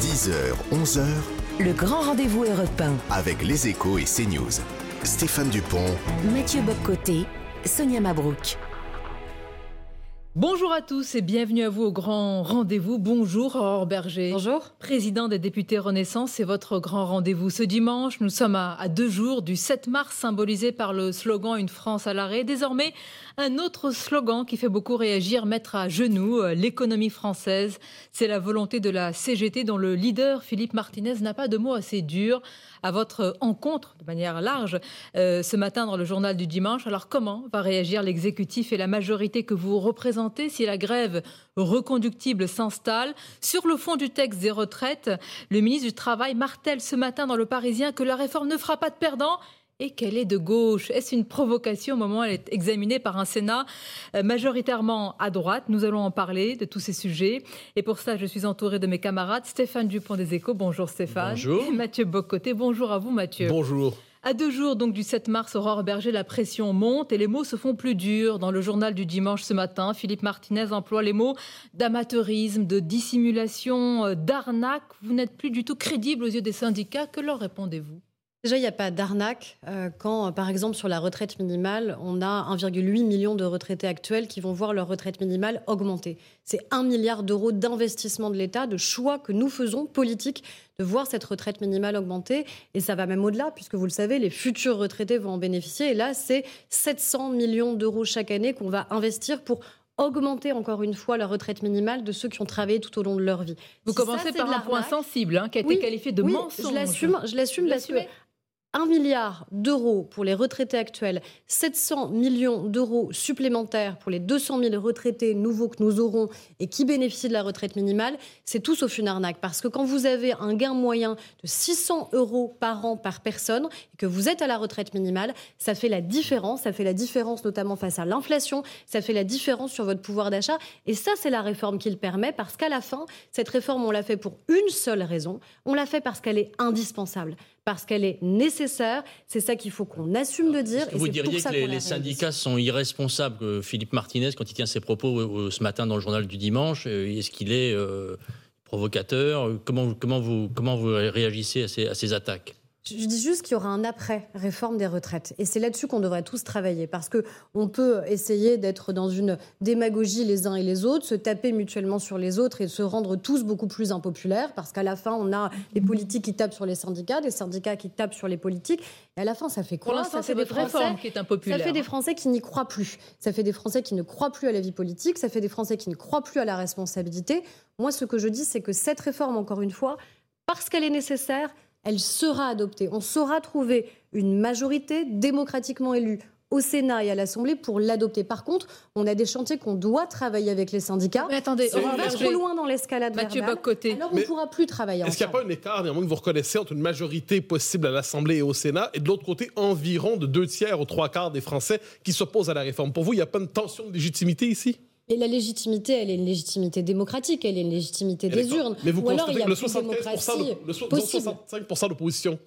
10h, 11h, Le grand rendez-vous européen. avec les échos et CNews. Stéphane Dupont, Mathieu Boccoté, Sonia Mabrouk. Bonjour à tous et bienvenue à vous au grand rendez-vous. Bonjour Aurore Berger. Bonjour. Président des députés Renaissance, c'est votre grand rendez-vous. Ce dimanche, nous sommes à, à deux jours du 7 mars, symbolisé par le slogan Une France à l'arrêt. Désormais, un autre slogan qui fait beaucoup réagir, mettre à genoux euh, l'économie française. C'est la volonté de la CGT dont le leader, Philippe Martinez, n'a pas de mots assez durs à votre encontre de manière large euh, ce matin dans le journal du dimanche. Alors comment va réagir l'exécutif et la majorité que vous représentez si la grève reconductible s'installe Sur le fond du texte des retraites, le ministre du Travail martèle ce matin dans le Parisien que la réforme ne fera pas de perdants et qu'elle est de gauche. Est-ce une provocation au moment où elle est examinée par un Sénat euh, majoritairement à droite? Nous allons en parler de tous ces sujets. Et pour ça, je suis entourée de mes camarades. Stéphane Dupont des Échos. Bonjour Stéphane. Bonjour. Et Mathieu Bocoté. Bonjour à vous Mathieu. Bonjour. À deux jours donc du 7 mars, Aurore Berger, la pression monte et les mots se font plus durs. Dans le journal du dimanche ce matin, Philippe Martinez emploie les mots d'amateurisme, de dissimulation, euh, d'arnaque. Vous n'êtes plus du tout crédible aux yeux des syndicats. Que leur répondez-vous? Déjà, il n'y a pas d'arnaque euh, quand, euh, par exemple, sur la retraite minimale, on a 1,8 million de retraités actuels qui vont voir leur retraite minimale augmenter. C'est 1 milliard d'euros d'investissement de l'État, de choix que nous faisons politiques de voir cette retraite minimale augmenter. Et ça va même au-delà, puisque vous le savez, les futurs retraités vont en bénéficier. Et là, c'est 700 millions d'euros chaque année qu'on va investir pour augmenter encore une fois la retraite minimale de ceux qui ont travaillé tout au long de leur vie. Vous Si ça, commencez c'est par un point sensible hein, qui a été Oui, qualifié de oui, mensonge. Je l'assume, je l'assume parce que 1 milliard d'euros pour les retraités actuels, 700 millions d'euros supplémentaires pour les 200 000 retraités nouveaux que nous aurons et qui bénéficient de la retraite minimale, c'est tout sauf une arnaque. Parce que quand vous avez un gain moyen de 600 euros par an par personne et que vous êtes à la retraite minimale, ça fait la différence. Ça fait la différence notamment face à l'inflation. Ça fait la différence sur votre pouvoir d'achat. Et ça, c'est la réforme qui le permet parce qu'à la fin, cette réforme, on l'a fait pour une seule raison. On l'a fait parce qu'elle est indispensable parce qu'elle est nécessaire. C'est ça qu'il faut qu'on assume de dire. Est-ce que et vous diriez pour ça que les, syndicats sont irresponsables que Philippe Martinez, quand il tient ses propos ce matin dans le journal du dimanche, euh, est-ce qu'il est euh, provocateur? Comment, comment, vous, comment vous réagissez à ces, à ces attaques? Je dis juste qu'il y aura un après réforme des retraites. Et c'est là-dessus qu'on devrait tous travailler. Parce qu'on peut essayer d'être dans une démagogie les uns et les autres, se taper mutuellement sur les autres et se rendre tous beaucoup plus impopulaires. Parce qu'à la fin, on a des politiques qui tapent sur les syndicats, des syndicats qui tapent sur les politiques. Et à la fin, ça fait quoi? Pour l'instant, c'est votre réforme Français qui est impopulaire. Ça fait des Français qui n'y croient plus. Ça fait des Français qui ne croient plus à la vie politique. Ça fait des Français qui ne croient plus à la responsabilité. Moi, ce que je dis, c'est que cette réforme, encore une fois, parce qu'elle est nécessaire, elle sera adoptée. On saura trouver une majorité démocratiquement élue au Sénat et à l'Assemblée pour l'adopter. Par contre, on a des chantiers qu'on doit travailler avec les syndicats. Mais attendez, on va trop loin dans l'escalade Mathieu verbale, Bocoté. alors on ne pourra plus travailler Est-ce qu'il n'y a pas un écart, néanmoins, que vous reconnaissez entre une majorité possible à l'Assemblée et au Sénat et de l'autre côté, environ de deux tiers ou trois quarts des Français qui s'opposent à la réforme? Pour vous, il n'y a pas une tension de légitimité ici? Et la légitimité, elle est une légitimité démocratique, elle est une légitimité des urnes. Mais vous Ou alors il y a le plus de 75 démocratie de, le so- possible. disons 65 d'opposition,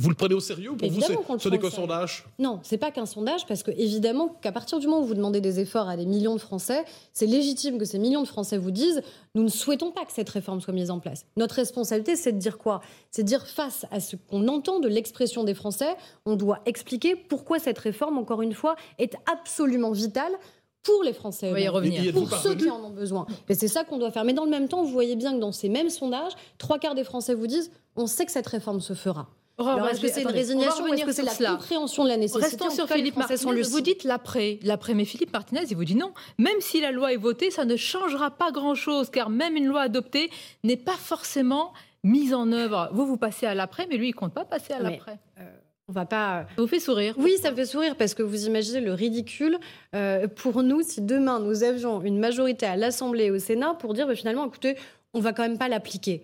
vous le prenez au sérieux pour Évidemment vous, ce n'est sérieux. sondage? Non, c'est pas qu'un sondage, parce que évidemment qu'à partir du moment où vous demandez des efforts à des millions de Français, c'est légitime que ces millions de Français vous disent nous ne souhaitons pas que cette réforme soit mise en place. Notre responsabilité, c'est de dire quoi? C'est de dire face à ce qu'on entend de l'expression des Français, on doit expliquer pourquoi cette réforme, encore une fois, est absolument vitale pour les Français. On va y eux-mêmes. revenir. Et y êtes-vous Pour ceux parvenu qui en ont besoin. Et c'est ça qu'on doit faire. Mais dans le même temps, vous voyez bien que dans ces mêmes sondages, trois quarts des Français vous disent on sait que cette réforme se fera. Alors, est-ce que c'est une résignation ou est-ce revenir que c'est sur la cela. compréhension de la nécessité Restons sur Philippe Martinez. Vous dites l'après. L'après, mais Philippe Martinez, il vous dit non. Même si la loi est votée, ça ne changera pas grand-chose, car même une loi adoptée n'est pas forcément mise en œuvre. Vous, vous passez à l'après, mais lui, il compte pas passer à Mais- l'après. On va pas. Ça vous fait sourire Oui, ça me fait sourire parce que vous imaginez le ridicule euh, pour nous si demain nous avions une majorité à l'Assemblée et au Sénat pour dire bah, finalement, écoutez, on va quand même pas l'appliquer.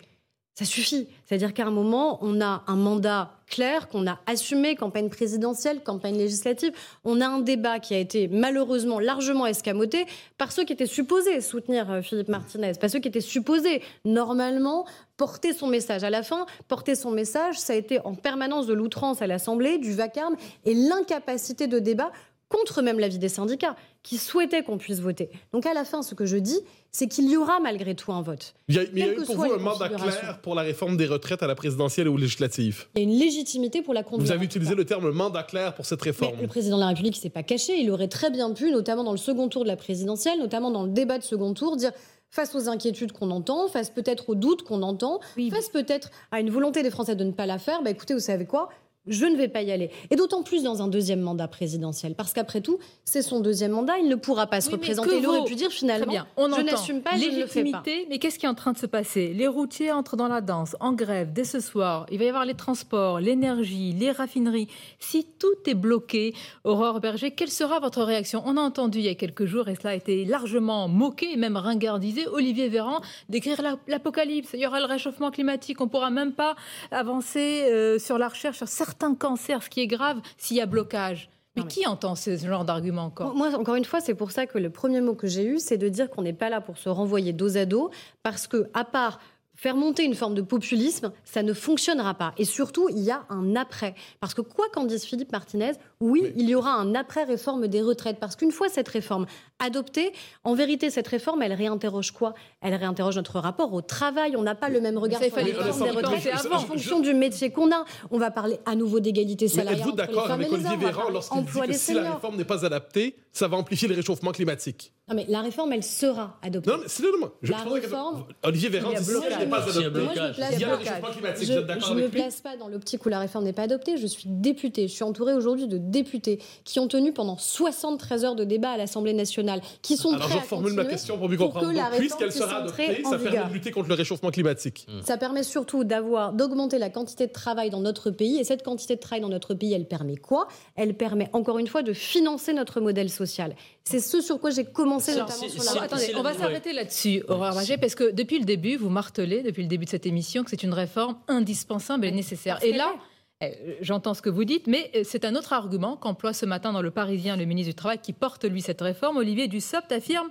Ça suffit. C'est-à-dire qu'à un moment, on a un mandat clair qu'on a assumé, campagne présidentielle, campagne législative. On a un débat qui a été malheureusement largement escamoté par ceux qui étaient supposés soutenir euh, Philippe Martinez, par ceux qui étaient supposés normalement porter son message. À la fin, porter son message, ça a été en permanence de l'outrance à l'Assemblée, du vacarme et l'incapacité de débat contre même l'avis des syndicats, qui souhaitaient qu'on puisse voter. Donc à la fin, ce que je dis, c'est qu'il y aura malgré tout un vote. Il y a, mais il y a Quelles eu pour vous un mandat clair pour la réforme des retraites à la présidentielle et aux législatives? Il y a une légitimité pour la conduire. Vous avez utilisé le terme mandat clair pour cette Mais réforme. le président de la République ne s'est pas caché. Il aurait très bien pu, notamment dans le second tour de la présidentielle, notamment dans le débat de second tour, dire face aux inquiétudes qu'on entend, face peut-être aux doutes qu'on entend, Oui. face peut-être à une volonté des Français de ne pas la faire, bah écoutez, vous savez quoi? Je ne vais pas y aller. Et d'autant plus dans un deuxième mandat présidentiel. Parce qu'après tout, c'est son deuxième mandat, il ne pourra pas se Oui, représenter. Il aurait pu dire finalement, bien, on je n'assume pas, je ne le fais pas. Légitimité, mais qu'est-ce qui est en train de se passer? Les routiers entrent dans la danse, en grève, dès ce soir. Il va y avoir les transports, l'énergie, les raffineries. Si tout est bloqué, Aurore Berger, quelle sera votre réaction? On a entendu il y a quelques jours, et cela a été largement moqué et même ringardisé, Olivier Véran décrire la- l'apocalypse. Il y aura le réchauffement climatique, on ne pourra même pas avancer euh, sur la recherche sur certains cancers, ce qui est grave s'il y a blocage. Mais, mais- qui entend ce ce genre d'argument encore? Moi, encore une fois, c'est pour ça que le premier mot que j'ai eu, c'est de dire qu'on n'est pas là pour se renvoyer dos à dos, parce que, à part faire monter une forme de populisme, ça ne fonctionnera pas. Et surtout, il y a un après. Parce que quoi qu'en dise Philippe Martinez, oui, Oui. il y aura un après-réforme des retraites. Parce qu'une fois cette réforme adoptée, en vérité, cette réforme, elle réinterroge quoi? Elle réinterroge notre rapport au travail. On n'a pas le même regard sur la fallait réforme des retraites avant. en fonction du métier qu'on a. On va parler à nouveau d'égalité Mais salariale êtes-vous d'accord avec Olivier Véran lorsqu'il dit que si la réforme n'est pas adaptée, ça va amplifier le réchauffement climatique Non, mais la réforme, elle sera adoptée. Non, mais c'est le moi. Je La que- réforme- Olivier Véran dit Moi, je me blocage. place il y a le pas. réchauffement climatique. Je Vous êtes d'accord ne me place pas dans l'optique où la réforme n'est pas adoptée. Je suis députée. Je suis entourée aujourd'hui de députés qui ont tenu pendant 73 heures de débat à l'Assemblée nationale, qui sont Alors prêts je à reformule ma question pour mieux pour comprendre. Puisqu'elle sera adoptée, ça permet vigueur. de lutter contre le réchauffement climatique. Ça permet surtout d'avoir d'augmenter la quantité de travail dans notre pays. Et cette quantité de travail dans notre pays, elle permet quoi? Elle permet encore une fois de financer notre modèle social. C'est ce sur quoi j'ai commencé C'est- notamment c'est- sur la attendez, c'est on va s'arrêter là-dessus, Aurore Berger, parce que depuis le début, vous martelez, depuis le début de cette émission, que c'est une réforme indispensable et nécessaire. Et là, eh, j'entends ce que vous dites, mais euh, c'est un autre argument qu'emploie ce matin dans Le Parisien le ministre du Travail qui porte, lui, cette réforme. Olivier Dussopt affirme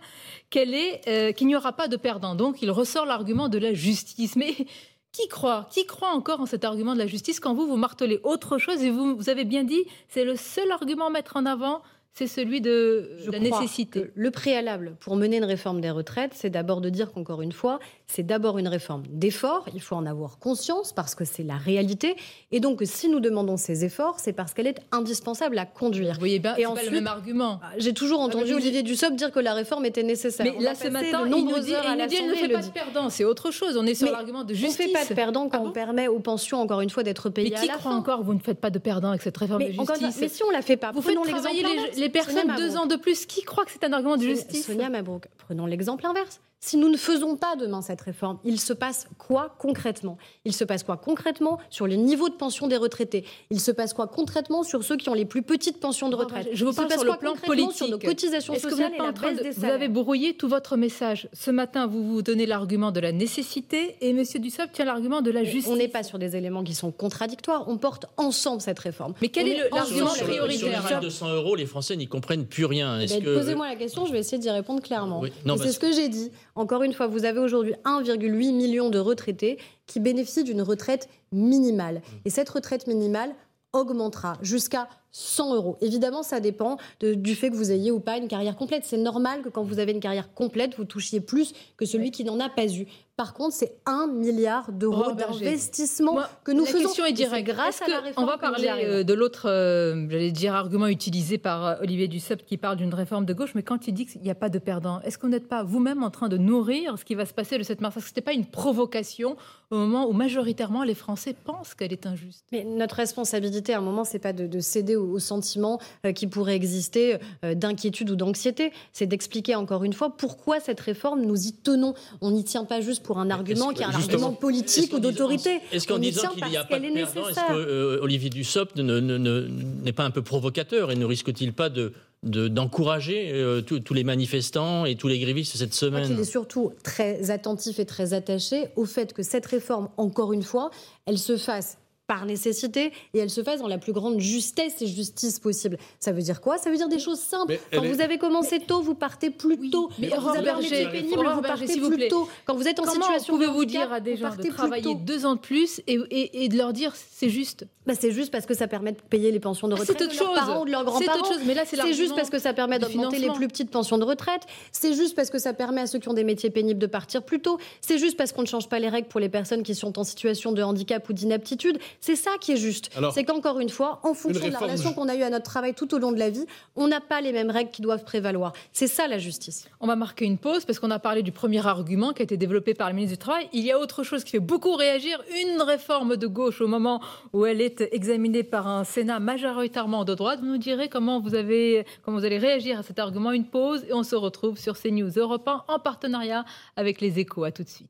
qu'elle est, euh, qu'il n'y aura pas de perdants. Donc, il ressort l'argument de la justice. Mais qui croit Qui croit encore en cet argument de la justice quand vous, vous martelez autre chose Et vous, vous avez bien dit, c'est le seul argument à mettre en avant, c'est celui de Je la nécessité. que le préalable pour mener une réforme des retraites, c'est d'abord de dire qu'encore une fois, c'est d'abord une réforme d'effort. Il faut en avoir conscience parce que c'est la réalité. Et donc, si nous demandons ces efforts, c'est parce qu'elle est indispensable à conduire. Vous voyez bien, Et c'est pas ensuite- le même argument. J'ai toujours entendu mais Olivier Dussopt dire que la réforme était nécessaire. Mais On là, ce matin, il nous dit, il nous dit, elle ne fait pas de perdants. C'est autre chose. On est sur Mais l'argument de On ne justice. fait pas de perdants quand Ah on bon permet aux pensions, encore une fois, d'être Mais payées qui à la croit fin. encore que vous ne faites pas de perdants avec cette réforme mais, de justice mais si on la fait pas, Vous faites prenons l'exemple les, personnes Sonia deux Mabrouk. ans de plus. Qui croit que c'est un argument de justice? Sonia Mabrouk, prenons l'exemple inverse. Si nous ne faisons pas demain cette réforme, il se passe quoi concrètement? Il se passe quoi concrètement sur les niveaux de pension des retraités? Il se passe quoi concrètement sur ceux qui ont les plus petites pensions de retraite? Je vous parle passe sur le quoi plan concrètement sur nos politique. cotisations vous sociales n'êtes et pas la en train baisse de- des Vous avez brouillé tout votre message? Ce matin, vous vous donnez l'argument de la nécessité et M. Dussopt tient l'argument de la justice. On n'est pas sur des éléments qui sont contradictoires. On porte ensemble cette réforme. Mais quel On est l'argument prioritaire sur les Dussopt. 1200 euros, les Français n'y comprennent plus rien. Eh ben, que Posez-moi la question, je vais essayer d'y répondre clairement. Oui. C'est ce que j'ai dit. Encore une fois, vous avez aujourd'hui 1,8 million de retraités qui bénéficient d'une retraite minimale. Et cette retraite minimale augmentera jusqu'à 100 euros. Évidemment, ça dépend de- du fait que vous ayez ou pas une carrière complète. C'est normal que quand vous avez une carrière complète, vous touchiez plus que celui qui n'en a pas eu. Par contre, c'est 1 milliard d'euros Bravo, Berger. d'investissement que nous la faisons. question est directe. grâce à la réforme on va parler euh, de l'autre, euh, j'allais dire, argument utilisé par euh, Olivier Dussopt qui parle d'une réforme de gauche, mais quand il dit qu'il n'y a pas de perdants, est-ce que vous n'êtes pas vous-même en train de nourrir ce qui va se passer le 7 mars? Est-ce que ce n'était pas une provocation au moment où majoritairement les Français pensent qu'elle est injuste? Mais notre responsabilité, à un moment, c'est pas de, de céder aux, sentiments euh, qui pourraient exister euh, d'inquiétude ou d'anxiété. C'est d'expliquer encore une fois pourquoi cette réforme, nous y tenons. On n'y tient pas juste pour un argument qui est un argument politique ou d'autorité. Est-ce qu'en disant qu'il n'y a pas de est-ce que euh, Olivier Dussopt ne- ne- ne- n'est pas un peu provocateur et ne risque-t-il pas de de- d'encourager euh, tous les manifestants et tous les grévistes cette semaine est surtout très attentif et très attaché au fait que cette réforme, encore une fois, elle se fasse par nécessité et elle se fasse dans la plus grande justesse et justice possible. Ça veut dire quoi? Ça veut dire des choses simples. Quand vous avez commencé tôt, vous partez plus tôt. mais Quand vous avez un métier pénible, vous partez plus tôt. Quand vous êtes en Comment situation pouvez-vous de dire à des gens de travailler deux ans de plus et, et- et de leur dire c'est juste? Bah, c'est juste parce que ça permet de payer les pensions de C'est retraite autre de leurs chose. parents ou de leurs C'est grands-parents. autre chose, mais là, c'est C'est juste parce que ça permet d'augmenter les plus petites pensions de retraite. C'est juste parce que ça permet à ceux qui ont des métiers pénibles de partir plus tôt. C'est juste parce qu'on ne change pas les règles pour les personnes qui sont en situation de handicap ou d'inaptitude. C'est ça qui est juste. C'est qu'encore une fois, en fonction de la relation qu'on a eue à notre travail tout au long de la vie, on n'a pas les mêmes règles qui doivent prévaloir. C'est ça la justice. On va marquer une pause parce qu'on a parlé du premier argument qui a été développé par le ministre du Travail. Il y a autre chose qui fait beaucoup réagir, une réforme de gauche au moment où elle est examinée par un Sénat majoritairement de droite. Vous nous direz comment vous, avez, comment vous allez réagir à cet argument. Une pause et on se retrouve sur CNews Europe 1 en partenariat avec les échos. À tout de suite.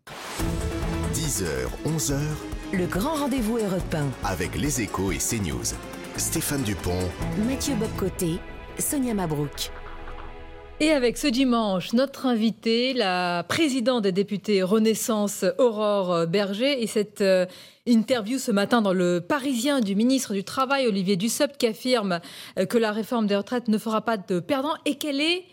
10h, 11h, Le grand rendez-vous européen. avec les échos et CNews. Stéphane Dupont, Mathieu Boccoté, Sonia Mabrouk. Et avec ce dimanche, notre invitée, la présidente des députés Renaissance, Aurore Berger, et cette euh, interview ce matin dans le Parisien du ministre du Travail, Olivier Dussopt, qui affirme euh, que la réforme des retraites ne fera pas de perdants et qu'elle est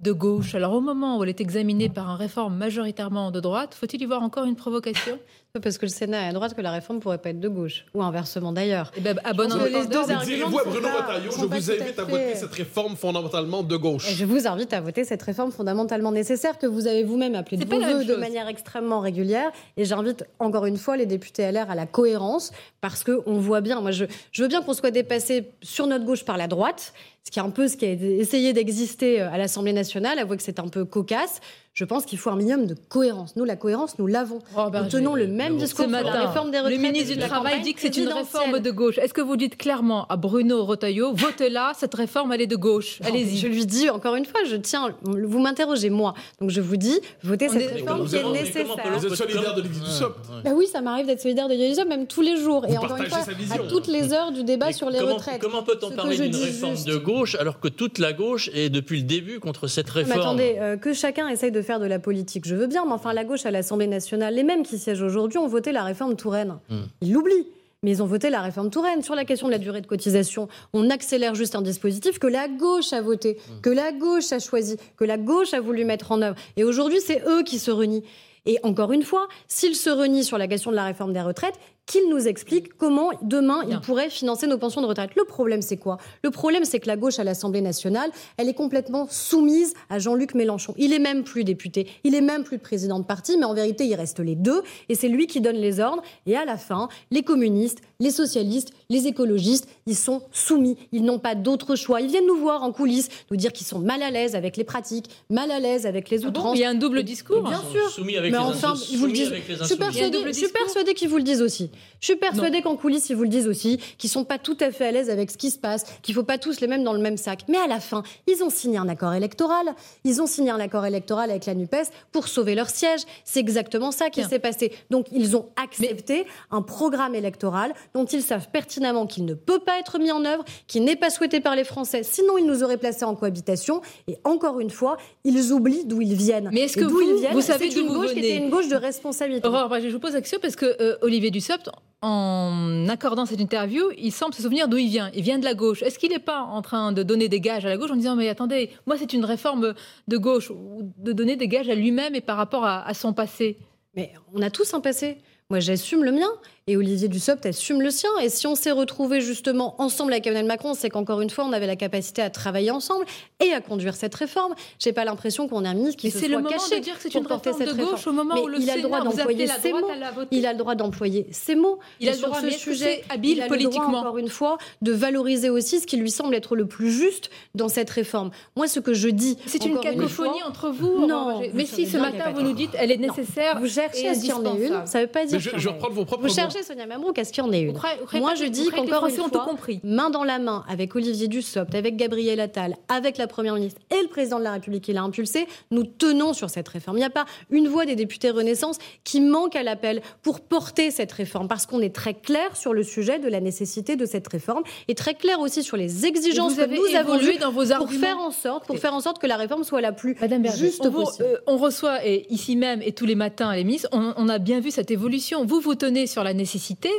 de gauche. Alors au moment où elle est examinée par un réforme majoritairement de droite, faut-il y voir encore une provocation? Parce que le Sénat est à droite que la réforme pourrait pas être de gauche. Ou inversement d'ailleurs. Eh ben, à bon les deux arguments Bruno pas- Retailleau, je vous à invite à voter cette réforme fondamentalement de Et gauche. je vous invite à voter cette réforme fondamentalement nécessaire que vous avez vous-même appelée de vos voeux de manière extrêmement régulière. Et j'invite encore une fois les députés LR à la cohérence parce qu'on voit bien, moi je, je veux bien qu'on soit dépassé sur notre gauche par la droite, ce qui est un peu ce qui a essayé d'exister euh, à l'Assemblée nationale. Avouez que c'est un peu cocasse. Je pense qu'il faut un minimum de cohérence. Nous, la cohérence, nous l'avons. Oh, Nous Berger. tenons le même discours Ce sur matin, la réforme des le retraites. ministre et du de Travail dit que c'est une réforme de gauche. Est-ce que vous dites clairement à Bruno Retailleau, votez là, cette réforme, elle est de gauche Allez-y. Je lui dis encore une fois, je tiens, vous m'interrogez moi, donc je vous dis, votez On cette est- réforme qui est nécessaire. Vous êtes solidaire d'Olivier Dussopt. Bah oui, ça m'arrive d'être solidaire de Yolisa même tous les jours. Vous et encore une fois, à toutes les heures du débat sur les retraites. Comment peut-on parler d'une réforme de gauche alors que toute la gauche est depuis le début contre cette réforme attendez, euh, que chacun essaye de faire de la politique, je veux bien, mais enfin, la gauche à l'Assemblée nationale, les mêmes qui siègent aujourd'hui ont voté la réforme Touraine. Hmm. Ils l'oublient. Mais ils ont voté la réforme Touraine. Sur la question de la durée de cotisation, on accélère juste un dispositif que la gauche a voté, Hmm. que la gauche a choisi, que la gauche a voulu mettre en œuvre. Et aujourd'hui, c'est eux qui se renient. Et encore une fois, s'ils se renient sur la question de la réforme des retraites, qu'ils nous expliquent comment demain Bien. ils pourraient financer nos pensions de retraite. Le problème, c'est quoi? Le problème, c'est que la gauche à l'Assemblée nationale, elle est complètement soumise à Jean-Luc Mélenchon. Il est même plus député, il est même plus président de parti, mais en vérité, il reste les deux, et c'est lui qui donne les ordres. Et à la fin, les communistes, les socialistes, les écologistes, ils sont soumis. Ils n'ont pas d'autre choix. Ils viennent nous voir en coulisses, nous dire qu'ils sont mal à l'aise avec les pratiques, mal à l'aise avec les Ah bon, outrances. il y a un double discours. Bien sûr. soumis avec Mais les enfin, ils vous le soumis disent. avec les Je suis persuadée, double je suis discours. persuadée qu'ils vous le disent aussi. Je suis persuadée qu'en coulisses, ils vous le disent aussi, qu'ils sont pas tout à fait à l'aise avec ce qui se passe, qu'il faut pas tous les mêmes dans le même sac. Mais à la fin, ils ont signé un accord électoral. Ils ont signé un accord électoral avec la NUPES pour sauver leur siège. C'est exactement ça qui s'est passé. Donc, ils ont accepté un programme électoral dont ils savent pertinemment qu'il ne peut pas être mis en œuvre, qui n'est pas souhaité par les Français. Sinon, ils nous auraient placés en cohabitation. Et encore une fois, ils oublient d'où ils viennent. Mais est-ce que vous- ils viennent, vous savez d'où une vous gauche qui était une gauche de responsabilité. Aurore, je vous pose la question parce que euh, Olivier Dussopt, en accordant cette interview, il semble se souvenir d'où il vient. Il vient de la gauche. Est-ce qu'il n'est pas en train de donner des gages à la gauche en disant mais attendez, moi c'est une réforme de gauche ou de donner des gages à lui-même et par rapport à, à son passé? Mais on a tous un passé. Moi, j'assume le mien et Olivier Dussopt assume le sien. Et si on s'est retrouvés justement ensemble avec Emmanuel Macron, c'est qu'encore une fois, on avait la capacité à travailler ensemble et à conduire cette réforme. J'ai pas l'impression qu'on ait un ministre qui Mais se c'est soit le moment caché de dire que c'est une réforme de gauche au moment Mais où le il a le droit d'employer droite mots. Il a le droit d'employer ces mots. Il a le sur ce sujet, c'est habile il a le droit, politiquement encore une fois, de valoriser aussi ce qui lui semble être le plus juste dans cette réforme. Moi, ce que je dis, C'est une cacophonie fois, entre vous. Non, mais si ce a matin vous nous dites elle est nécessaire. Vous cherchez à en une, ça veut pas dire je, reprendre vos propres mots. Sonia Mabrouk, à ce qu'il y en ait une. Moi, je dis qu'encore une fois, tout compris. main dans la main avec Olivier Dussopt, avec Gabriel Attal, avec la Première ministre et le Président de la République qui l'a impulsé, nous tenons sur cette réforme. Il n'y a pas une voix des députés Renaissance qui manque à l'appel pour porter cette réforme, parce qu'on est très clair sur le sujet de la nécessité de cette réforme et très clair aussi sur les exigences vous que avez nous avons eues dans vos pour arguments. faire en sorte, pour faire en sorte que la réforme soit la plus Madame Berger, juste on, vous- possible. euh, on reçoit et ici même et tous les matins les ministres, on, on a bien vu cette évolution. Vous vous tenez sur la nécessité,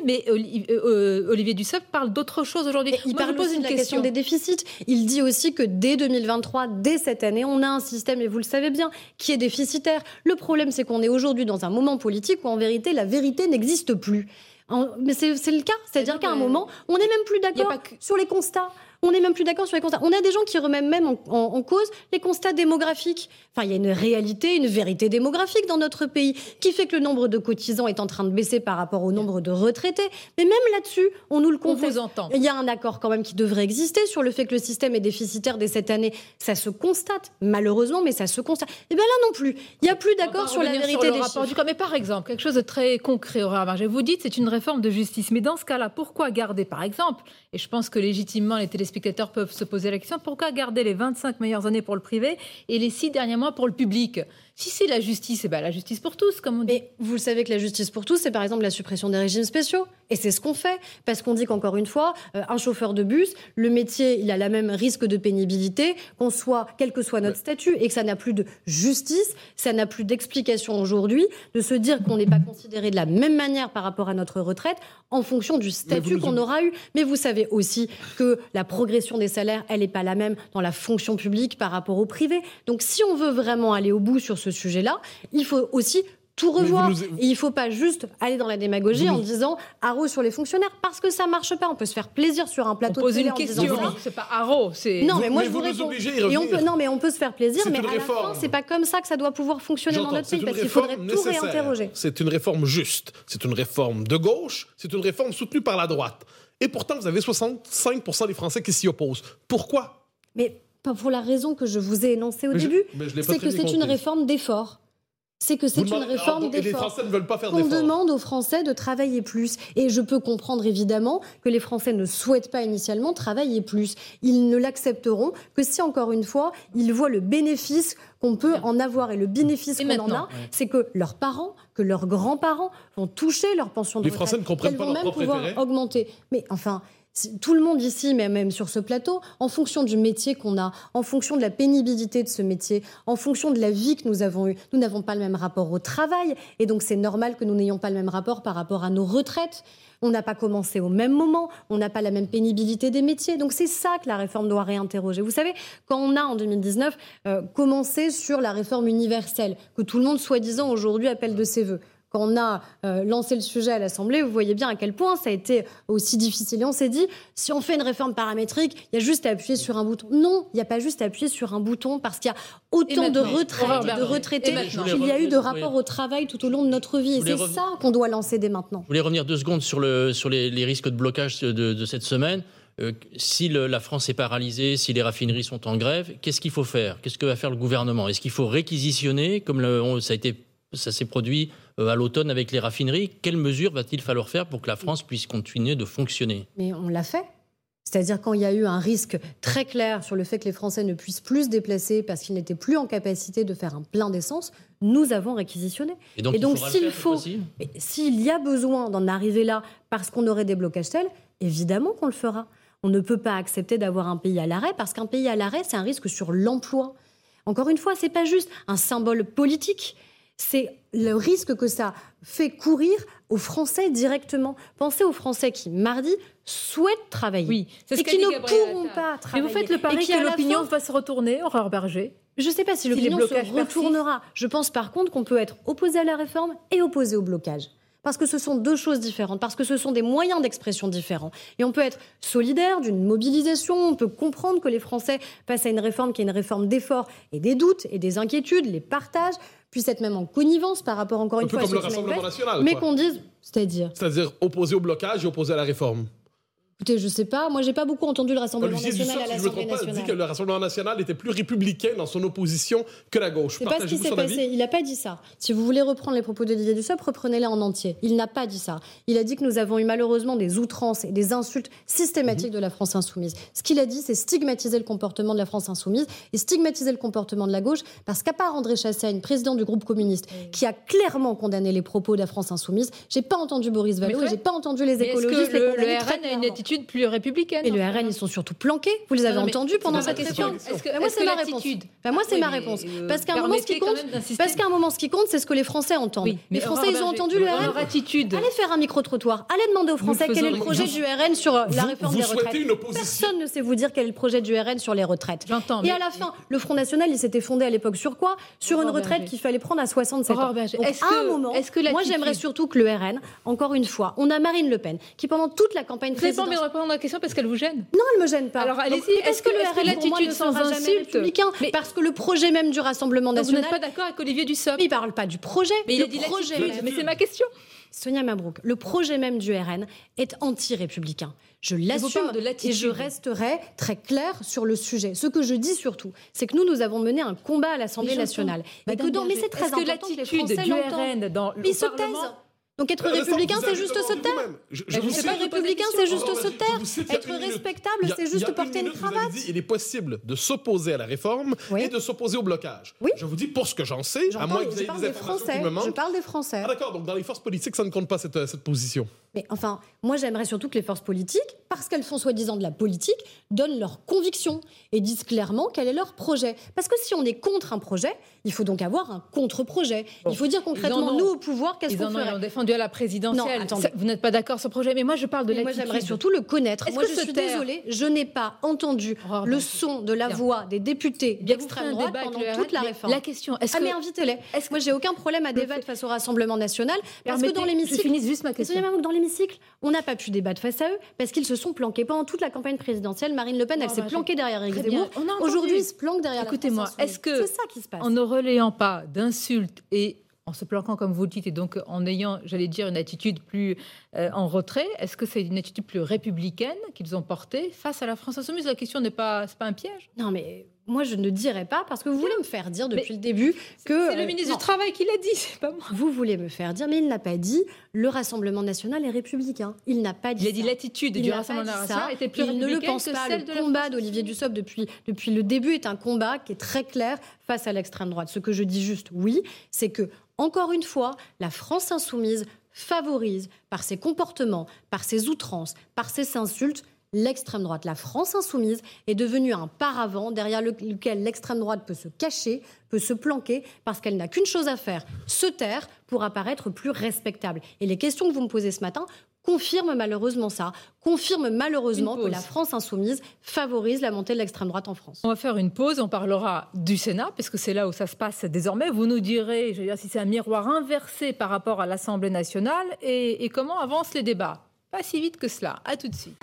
mais Olivier Dussopt parle d'autre chose aujourd'hui. Il parle pose une la question des déficits. Il dit aussi que dès 2023, dès cette année, on a un système, et vous le savez bien, qui est déficitaire. Le problème, c'est qu'on est aujourd'hui dans un moment politique où en vérité, la vérité n'existe plus. mais c'est le cas. C'est-à-dire qu'à un moment, on n'est même plus d'accord sur les constats. On n'est même plus d'accord sur les constats. On a des gens qui remettent même en, cause les constats démographiques. Enfin, il y a une réalité, une vérité démographique dans notre pays qui fait que le nombre de cotisants est en train de baisser par rapport au nombre de retraités. Mais même là-dessus, on nous le conteste. On vous entend. Il y a un accord quand même qui devrait exister sur le fait que le système est déficitaire dès cette année. Ça se constate, malheureusement, mais ça se constate. Et bien là non plus, il n'y a plus d'accord sur la vérité des rapport chiffres. Mais par exemple, quelque chose de très concret, Aurore Marger, vous dites c'est une réforme de justice. Mais dans ce cas-là, pourquoi garder, par exemple, et je pense que légitimement les spectateurs peuvent se poser la question pourquoi garder les 25 meilleures années pour le privé et les 6 derniers mois pour le public? Si c'est la justice, c'est eh ben la justice pour tous, comme on dit. Mais vous le savez que la justice pour tous, c'est par exemple la suppression des régimes spéciaux. Et c'est ce qu'on fait. Parce qu'on dit qu'encore une fois, euh, un chauffeur de bus, le métier, il a la même risque de pénibilité, qu'on soit, quel que soit notre statut, et que ça n'a plus de justice, ça n'a plus d'explication aujourd'hui de se dire qu'on n'est pas considéré de la même manière par rapport à notre retraite en fonction du statut qu'on aura eu. Mais vous savez aussi que la progression des salaires, elle n'est pas la même dans la fonction publique par rapport au privé. Donc si on veut vraiment aller au bout sur ce sujet-là, il faut aussi tout revoir. Et il ne faut pas juste aller dans la démagogie en disant haro sur les fonctionnaires parce que ça marche pas. On peut se faire plaisir sur un plateau de télé une question. C'est pas haro, c'est non mais moi je vous réponds. Et on peut non mais on peut se faire plaisir, mais à la fin c'est pas comme ça que ça doit pouvoir fonctionner dans notre pays parce qu'il faudrait tout réinterroger. C'est une réforme juste, c'est une réforme de gauche, c'est une réforme soutenue par la droite. Et pourtant vous avez 65% des Français qui s'y opposent. Pourquoi? Mais pour la raison que je vous ai énoncée au début. C'est que c'est une réforme d'effort c'est que c'est une réforme d'effort. On demande aux Français de travailler plus. Et je peux comprendre évidemment que les Français ne souhaitent pas initialement travailler plus. Ils ne l'accepteront que si, encore une fois, ils voient le bénéfice qu'on peut en avoir. Et le bénéfice qu'on en a, c'est que leurs parents, que leurs grands-parents vont toucher leur pension de retraite. Les Français ne comprennent pas vont leur même pouvoir augmenter. Mais enfin, tout le monde ici, mais même sur ce plateau, en fonction du métier qu'on a, en fonction de la pénibilité de ce métier, en fonction de la vie que nous avons eue, nous n'avons pas le même rapport au travail. Et donc c'est normal que nous n'ayons pas le même rapport par rapport à nos retraites. On n'a pas commencé au même moment, on n'a pas la même pénibilité des métiers. Donc c'est ça que la réforme doit réinterroger. Vous savez, quand on a en 2019 euh, commencé sur la réforme universelle, que tout le monde soi-disant aujourd'hui appelle de ses voeux, quand on a euh, lancé le sujet à l'Assemblée, vous voyez bien à quel point ça a été aussi difficile. Et on s'est dit, si on fait une réforme paramétrique, il y a juste à appuyer sur un bouton. Non, il n'y a pas juste à appuyer sur un bouton parce qu'il y a autant de retraites, de retraités qu'il y a eu de rapports au travail tout au long de notre vie. Et c'est ça qu'on doit lancer dès maintenant. Je voulais revenir deux secondes sur, le, sur les, risques de blocage de, cette semaine. Euh, si la France est paralysée, si les raffineries sont en grève, qu'est-ce qu'il faut faire? Qu'est-ce que va faire le gouvernement? Est-ce qu'il faut réquisitionner, comme ça a été ça s'est produit à l'automne avec les raffineries. Quelles mesures va-t-il falloir faire pour que la France puisse continuer de fonctionner? Mais on l'a fait. C'est-à-dire quand il y a eu un risque très clair sur le fait que les Français ne puissent plus se déplacer parce qu'ils n'étaient plus en capacité de faire un plein d'essence, nous avons réquisitionné. Et donc, s'il faut, s'il y a besoin d'en arriver là parce qu'on aurait des blocages tels, évidemment qu'on le fera. On ne peut pas accepter d'avoir un pays à l'arrêt parce qu'un pays à l'arrêt, c'est un risque sur l'emploi. Encore une fois, c'est pas juste un symbole politique c'est le risque que ça fait courir aux Français directement. Pensez aux Français qui, mardi, souhaitent travailler oui, et qui ne pourront pas travailler. Mais vous faites le pari que l'opinion va se retourner, Aurore Berger? Je ne sais pas si, si l'opinion se retournera. Je pense par contre qu'on peut être opposé à la réforme et opposé au blocage. Parce que ce sont deux choses différentes, parce que ce sont des moyens d'expression différents. Et on peut être solidaire d'une mobilisation, on peut comprendre que les Français passent à une réforme qui est une réforme d'effort et des doutes et des inquiétudes, les partagent puisse être même en connivence par rapport, encore une fois, à comme le Rassemblement national. Mais qu'on dise, c'est-à-dire C'est-à-dire opposé au blocage et opposé à la réforme. Écoutez, je sais pas. Moi, j'ai pas beaucoup entendu le Rassemblement national à l'Assemblée nationale. dit que le Rassemblement national était plus républicain dans son opposition que la gauche. C'est pas ce qui s'est passé. Il n'a pas dit ça. Si vous voulez reprendre les propos d'Olivier Dussopt, reprenez-les en entier. Il n'a pas dit ça. Il a dit que nous avons eu malheureusement des outrances et des insultes systématiques mhm. de la France insoumise. Ce qu'il a dit, c'est stigmatiser le comportement de la France insoumise et stigmatiser le comportement de la gauche, parce qu'à part André Chassaigne, président du groupe communiste, qui a clairement condamné les propos de la France insoumise, j'ai pas entendu Boris Vallaud et j'ai pas entendu les écologistes. le, RN a une attitude attitude plus républicaine. Et le RN, ils sont surtout planqués. Vous les avez entendus pendant cette question. Moi, c'est ma réponse. moi, c'est ma réponse. Parce qu'à un moment, ce qui compte, parce qu'à un moment, ce qui compte, c'est ce que les Français entendent. les Français, ils ont entendu le RN. Attitude. Allez faire un micro-trottoir. Allez demander aux Français quel est le projet du RN sur la réforme des retraites. Personne ne sait vous dire quel est le projet du RN sur les retraites. J'entends. Et à la fin, le Front National, il s'était fondé à l'époque sur quoi? Sur une retraite qu'il fallait prendre à 67 ans. à un moment, moi, j'aimerais surtout que le RN, encore une fois, on a Marine Le Pen qui pendant toute la campagne présidentielle. N'avez pas répondre à la question parce qu'elle vous gêne Non, elle me gêne pas. Alors allez-y. Est-ce que, le RN l'attitude sans insulte Parce que le projet même du Rassemblement national. Vous n'êtes pas d'accord avec Olivier Dussopt Il parle pas du projet. Mais il a dit projet. Mais c'est ma question. Sonia Mabrouk, le projet même du RN est anti-républicain. Je l'assume et je resterai très clair sur le sujet. Ce que je dis surtout, c'est que nous, nous avons mené un combat à l'Assemblée nationale. Et que dans, mais c'est très important que l'attitude du RN dans le se taisent. Donc être républicain, c'est juste se taire. Je, ne sais pas républicain, c'est juste se taire. Être respectable, c'est juste porter une cravate. il est possible de s'opposer à la réforme et de s'opposer au blocage. Oui. Je vous dis pour ce que j'en sais, à moins que vous ayez des Français. Je parle des Français. Ah d'accord, donc dans les forces politiques, ça ne compte pas cette, cette position. Mais enfin, moi j'aimerais surtout que les forces politiques, parce qu'elles font soi-disant de la politique, donnent leurs convictions et disent clairement quel est leur projet. Parce que si on est contre un projet, il faut donc avoir un contre-projet. il faut dire concrètement, nous au pouvoir, qu'est-ce qu'on ferait Ils ont défendu à la présidentielle. Non, vous n'êtes pas d'accord sur ce projet, mais moi je parle de Moi j'aimerais surtout le connaître. Moi je suis désolée, je n'ai pas entendu le son de la voix des députés d'extrême droite pendant toute la réforme. La question, est-ce ah, mais invitez-les. Moi j'ai aucun problème à débattre face au Rassemblement national, parce que dans l'hémicycle... Je finis juste ma question. L'hémicycle, on n'a pas pu débattre face à eux, parce qu'ils se sont planqués pendant toute la campagne présidentielle. Marine Le Pen, elle s'est planquée derrière Éric Zemmour. Aujourd'hui, ils se planquent derrière Écoutez-moi, est-ce que... C'est ça qui se passe. En ne relayant pas d'insultes et en se planquant comme vous le dites et donc en ayant, j'allais dire, une attitude plus euh, en retrait, est-ce que c'est une attitude plus républicaine qu'ils ont portée face à la France insoumise? La question n'est pas, pas un piège? Non, mais moi, je ne dirais pas parce que vous voulez me faire dire depuis le début que. C'est le euh, ministre du Travail qui l'a dit, c'est pas moi. Vous voulez me faire dire, mais il n'a pas dit le Rassemblement national est républicain. Il n'a pas dit. Il a dit l'attitude du Rassemblement national était plus Il ne le pense pas. Le combat d'Olivier Dussopt depuis, depuis le début est un combat qui est très clair face à l'extrême droite. Ce que je dis juste, oui, c'est que, encore une fois, la France insoumise favorise par ses comportements, par ses outrances, par ses insultes, l'extrême droite. La France insoumise est devenue un paravent derrière lequel l'extrême droite peut se cacher, peut se planquer, parce qu'elle n'a qu'une chose à faire, se taire pour apparaître plus respectable. Et les questions que vous me posez ce matin confirment malheureusement ça, confirment malheureusement que la France insoumise favorise la montée de l'extrême droite en France. On va faire une pause, on parlera du Sénat, puisque c'est là où ça se passe désormais. Vous nous direz, je veux dire, si c'est un miroir inversé par rapport à l'Assemblée nationale et, et comment avancent les débats? Pas si vite que cela. À tout de suite.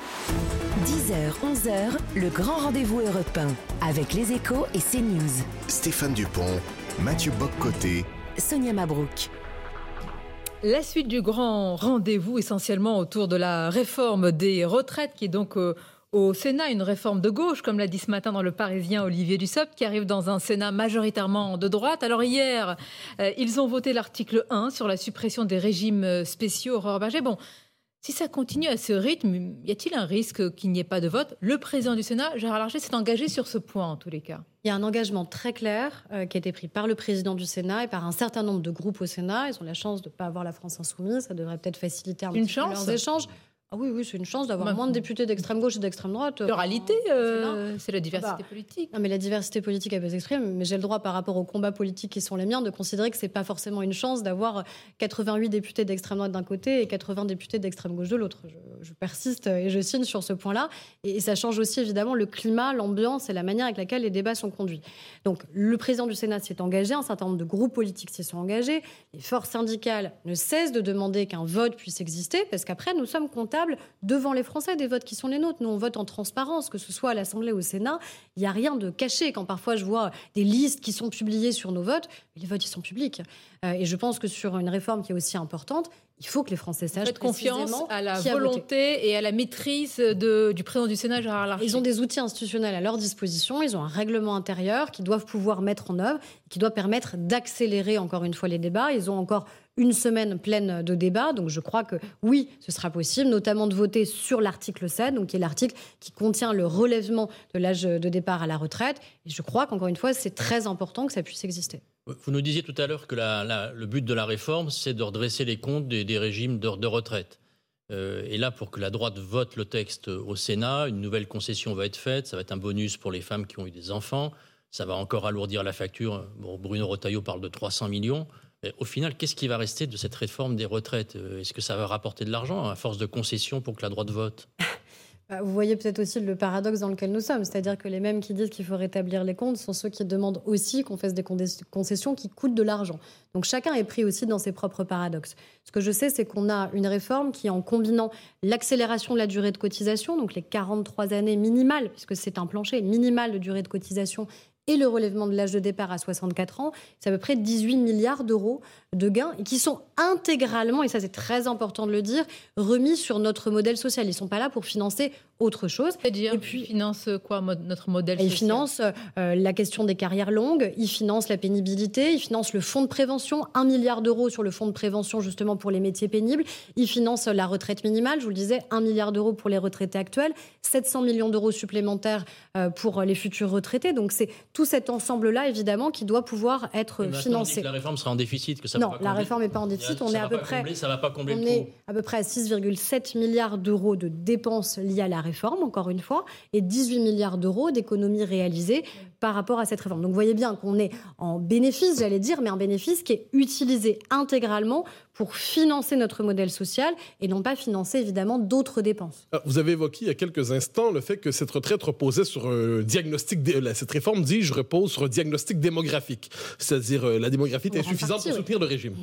10h, 11h, le grand rendez-vous européen avec les échos et CNews. Stéphane Dupont, Mathieu Boccoté, Sonia Mabrouk. La suite du grand rendez-vous, essentiellement autour de la réforme des retraites, qui est donc euh, au Sénat, une réforme de gauche, comme l'a dit ce matin dans le Parisien Olivier Dussopt, qui arrive dans un Sénat majoritairement de droite. Alors hier, euh, ils ont voté l'article 1 sur la suppression des régimes spéciaux. Aurore Berger, bon, si ça continue à ce rythme, y a-t-il un risque qu'il n'y ait pas de vote? Le président du Sénat, Gérard Larcher, s'est engagé sur ce point en tous les cas. Il y a un engagement très clair euh, qui a été pris par le président du Sénat et par un certain nombre de groupes au Sénat. Ils ont la chance de ne pas avoir la France insoumise. Ça devrait peut-être faciliter un Une petit chance? peu leurs échanges. Ah oui, oui, c'est une chance d'avoir moins de députés d'extrême gauche et d'extrême droite. Pluralité, euh, c'est la diversité bah, politique. Non, mais la diversité politique, elle peut s'exprimer. Mais j'ai le droit, par rapport aux combats politiques qui sont les miens, de considérer que c'est pas forcément une chance d'avoir 88 députés d'extrême droite d'un côté et 80 députés d'extrême gauche de l'autre. Je, persiste et je signe sur ce point-là. Et, ça change aussi évidemment le climat, l'ambiance et la manière avec laquelle les débats sont conduits. Donc, le président du Sénat s'est engagé, un certain nombre de groupes politiques s'y sont engagés. Les forces syndicales ne cessent de demander qu'un vote puisse exister, parce qu'après, nous sommes comptables devant les Français des votes qui sont les nôtres. Nous, on vote en transparence, que ce soit à l'Assemblée ou au Sénat. Il n'y a rien de caché. Quand parfois je vois des listes qui sont publiées sur nos votes, les votes, ils sont publics. Euh, et je pense que sur une réforme qui est aussi importante, il faut que les Français sachent Faites confiance à la volonté et à la maîtrise de, du président du Sénat, Gérard Larcher. Ils ont des outils institutionnels à leur disposition, ils ont un règlement intérieur qu'ils doivent pouvoir mettre en œuvre, qui doit permettre d'accélérer encore une fois les débats. Ils ont encore une semaine pleine de débats. Donc je crois que oui, ce sera possible, notamment de voter sur l'article 7, donc qui est l'article qui contient le relèvement de l'âge de départ à la retraite. Et je crois qu'encore une fois, c'est très important que ça puisse exister. Vous nous disiez tout à l'heure que le but de la réforme, c'est de redresser les comptes des, régimes de, retraite. et là, pour que la droite vote le texte au Sénat, une nouvelle concession va être faite. Ça va être un bonus pour les femmes qui ont eu des enfants. Ça va encore alourdir la facture. Bruno Retailleau parle de 300 millions. Au final, qu'est-ce qui va rester de cette réforme des retraites? Est-ce que ça va rapporter de l'argent à force de concessions pour que la droite vote? Bah, vous voyez peut-être aussi le paradoxe dans lequel nous sommes, c'est-à-dire que les mêmes qui disent qu'il faut rétablir les comptes sont ceux qui demandent aussi qu'on fasse des concessions qui coûtent de l'argent. Donc chacun est pris aussi dans ses propres paradoxes. Ce que je sais, c'est qu'on a une réforme qui, en combinant l'accélération de la durée de cotisation, donc les 43 années minimales, puisque c'est un plancher minimal de durée de cotisation, et le relèvement de l'âge de départ à 64 ans, c'est à peu près 18 milliards d'euros de gains qui sont intégralement, et ça c'est très important de le dire, remis sur notre modèle social. Ils ne sont pas là pour financer autre chose. C'est-à-dire, et? puis, ils financent quoi notre modèle Ils financent euh, la question des carrières longues, ils financent la pénibilité, ils financent le fonds de prévention, 1 milliard d'euros sur le fonds de prévention justement pour les métiers pénibles, ils financent la retraite minimale, je vous le disais, 1 milliard d'euros pour les retraités actuels, 700 millions d'euros supplémentaires euh, pour les futurs retraités. Donc c'est tout cet ensemble-là, évidemment, qui doit pouvoir être financé. la réforme sera en déficit, que ça non, la réforme n'est pas en déficit. On est à peu près, va pas combler on est à peu près à 6,7 milliards d'euros de dépenses liées à la réforme, encore une fois, et 18 milliards d'euros d'économies réalisées par rapport à cette réforme. Donc vous voyez bien qu'on est en bénéfice, j'allais dire, mais un bénéfice qui est utilisé intégralement pour financer notre modèle social et non pas financer évidemment d'autres dépenses. Vous avez évoqué il y a quelques instants le fait que cette retraite reposait sur un diagnostic, cette réforme, dis-je, repose sur un diagnostic démographique, c'est-à-dire euh, la démographie est insuffisante pour soutenir le régime.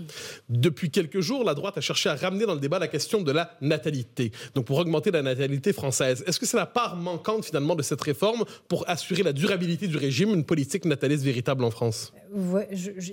Depuis quelques jours, la droite a cherché à ramener dans le débat la question de la natalité, donc pour augmenter la natalité française. Est-ce que c'est la part manquante finalement de cette réforme pour assurer la durabilité du régime, une politique nataliste véritable en France?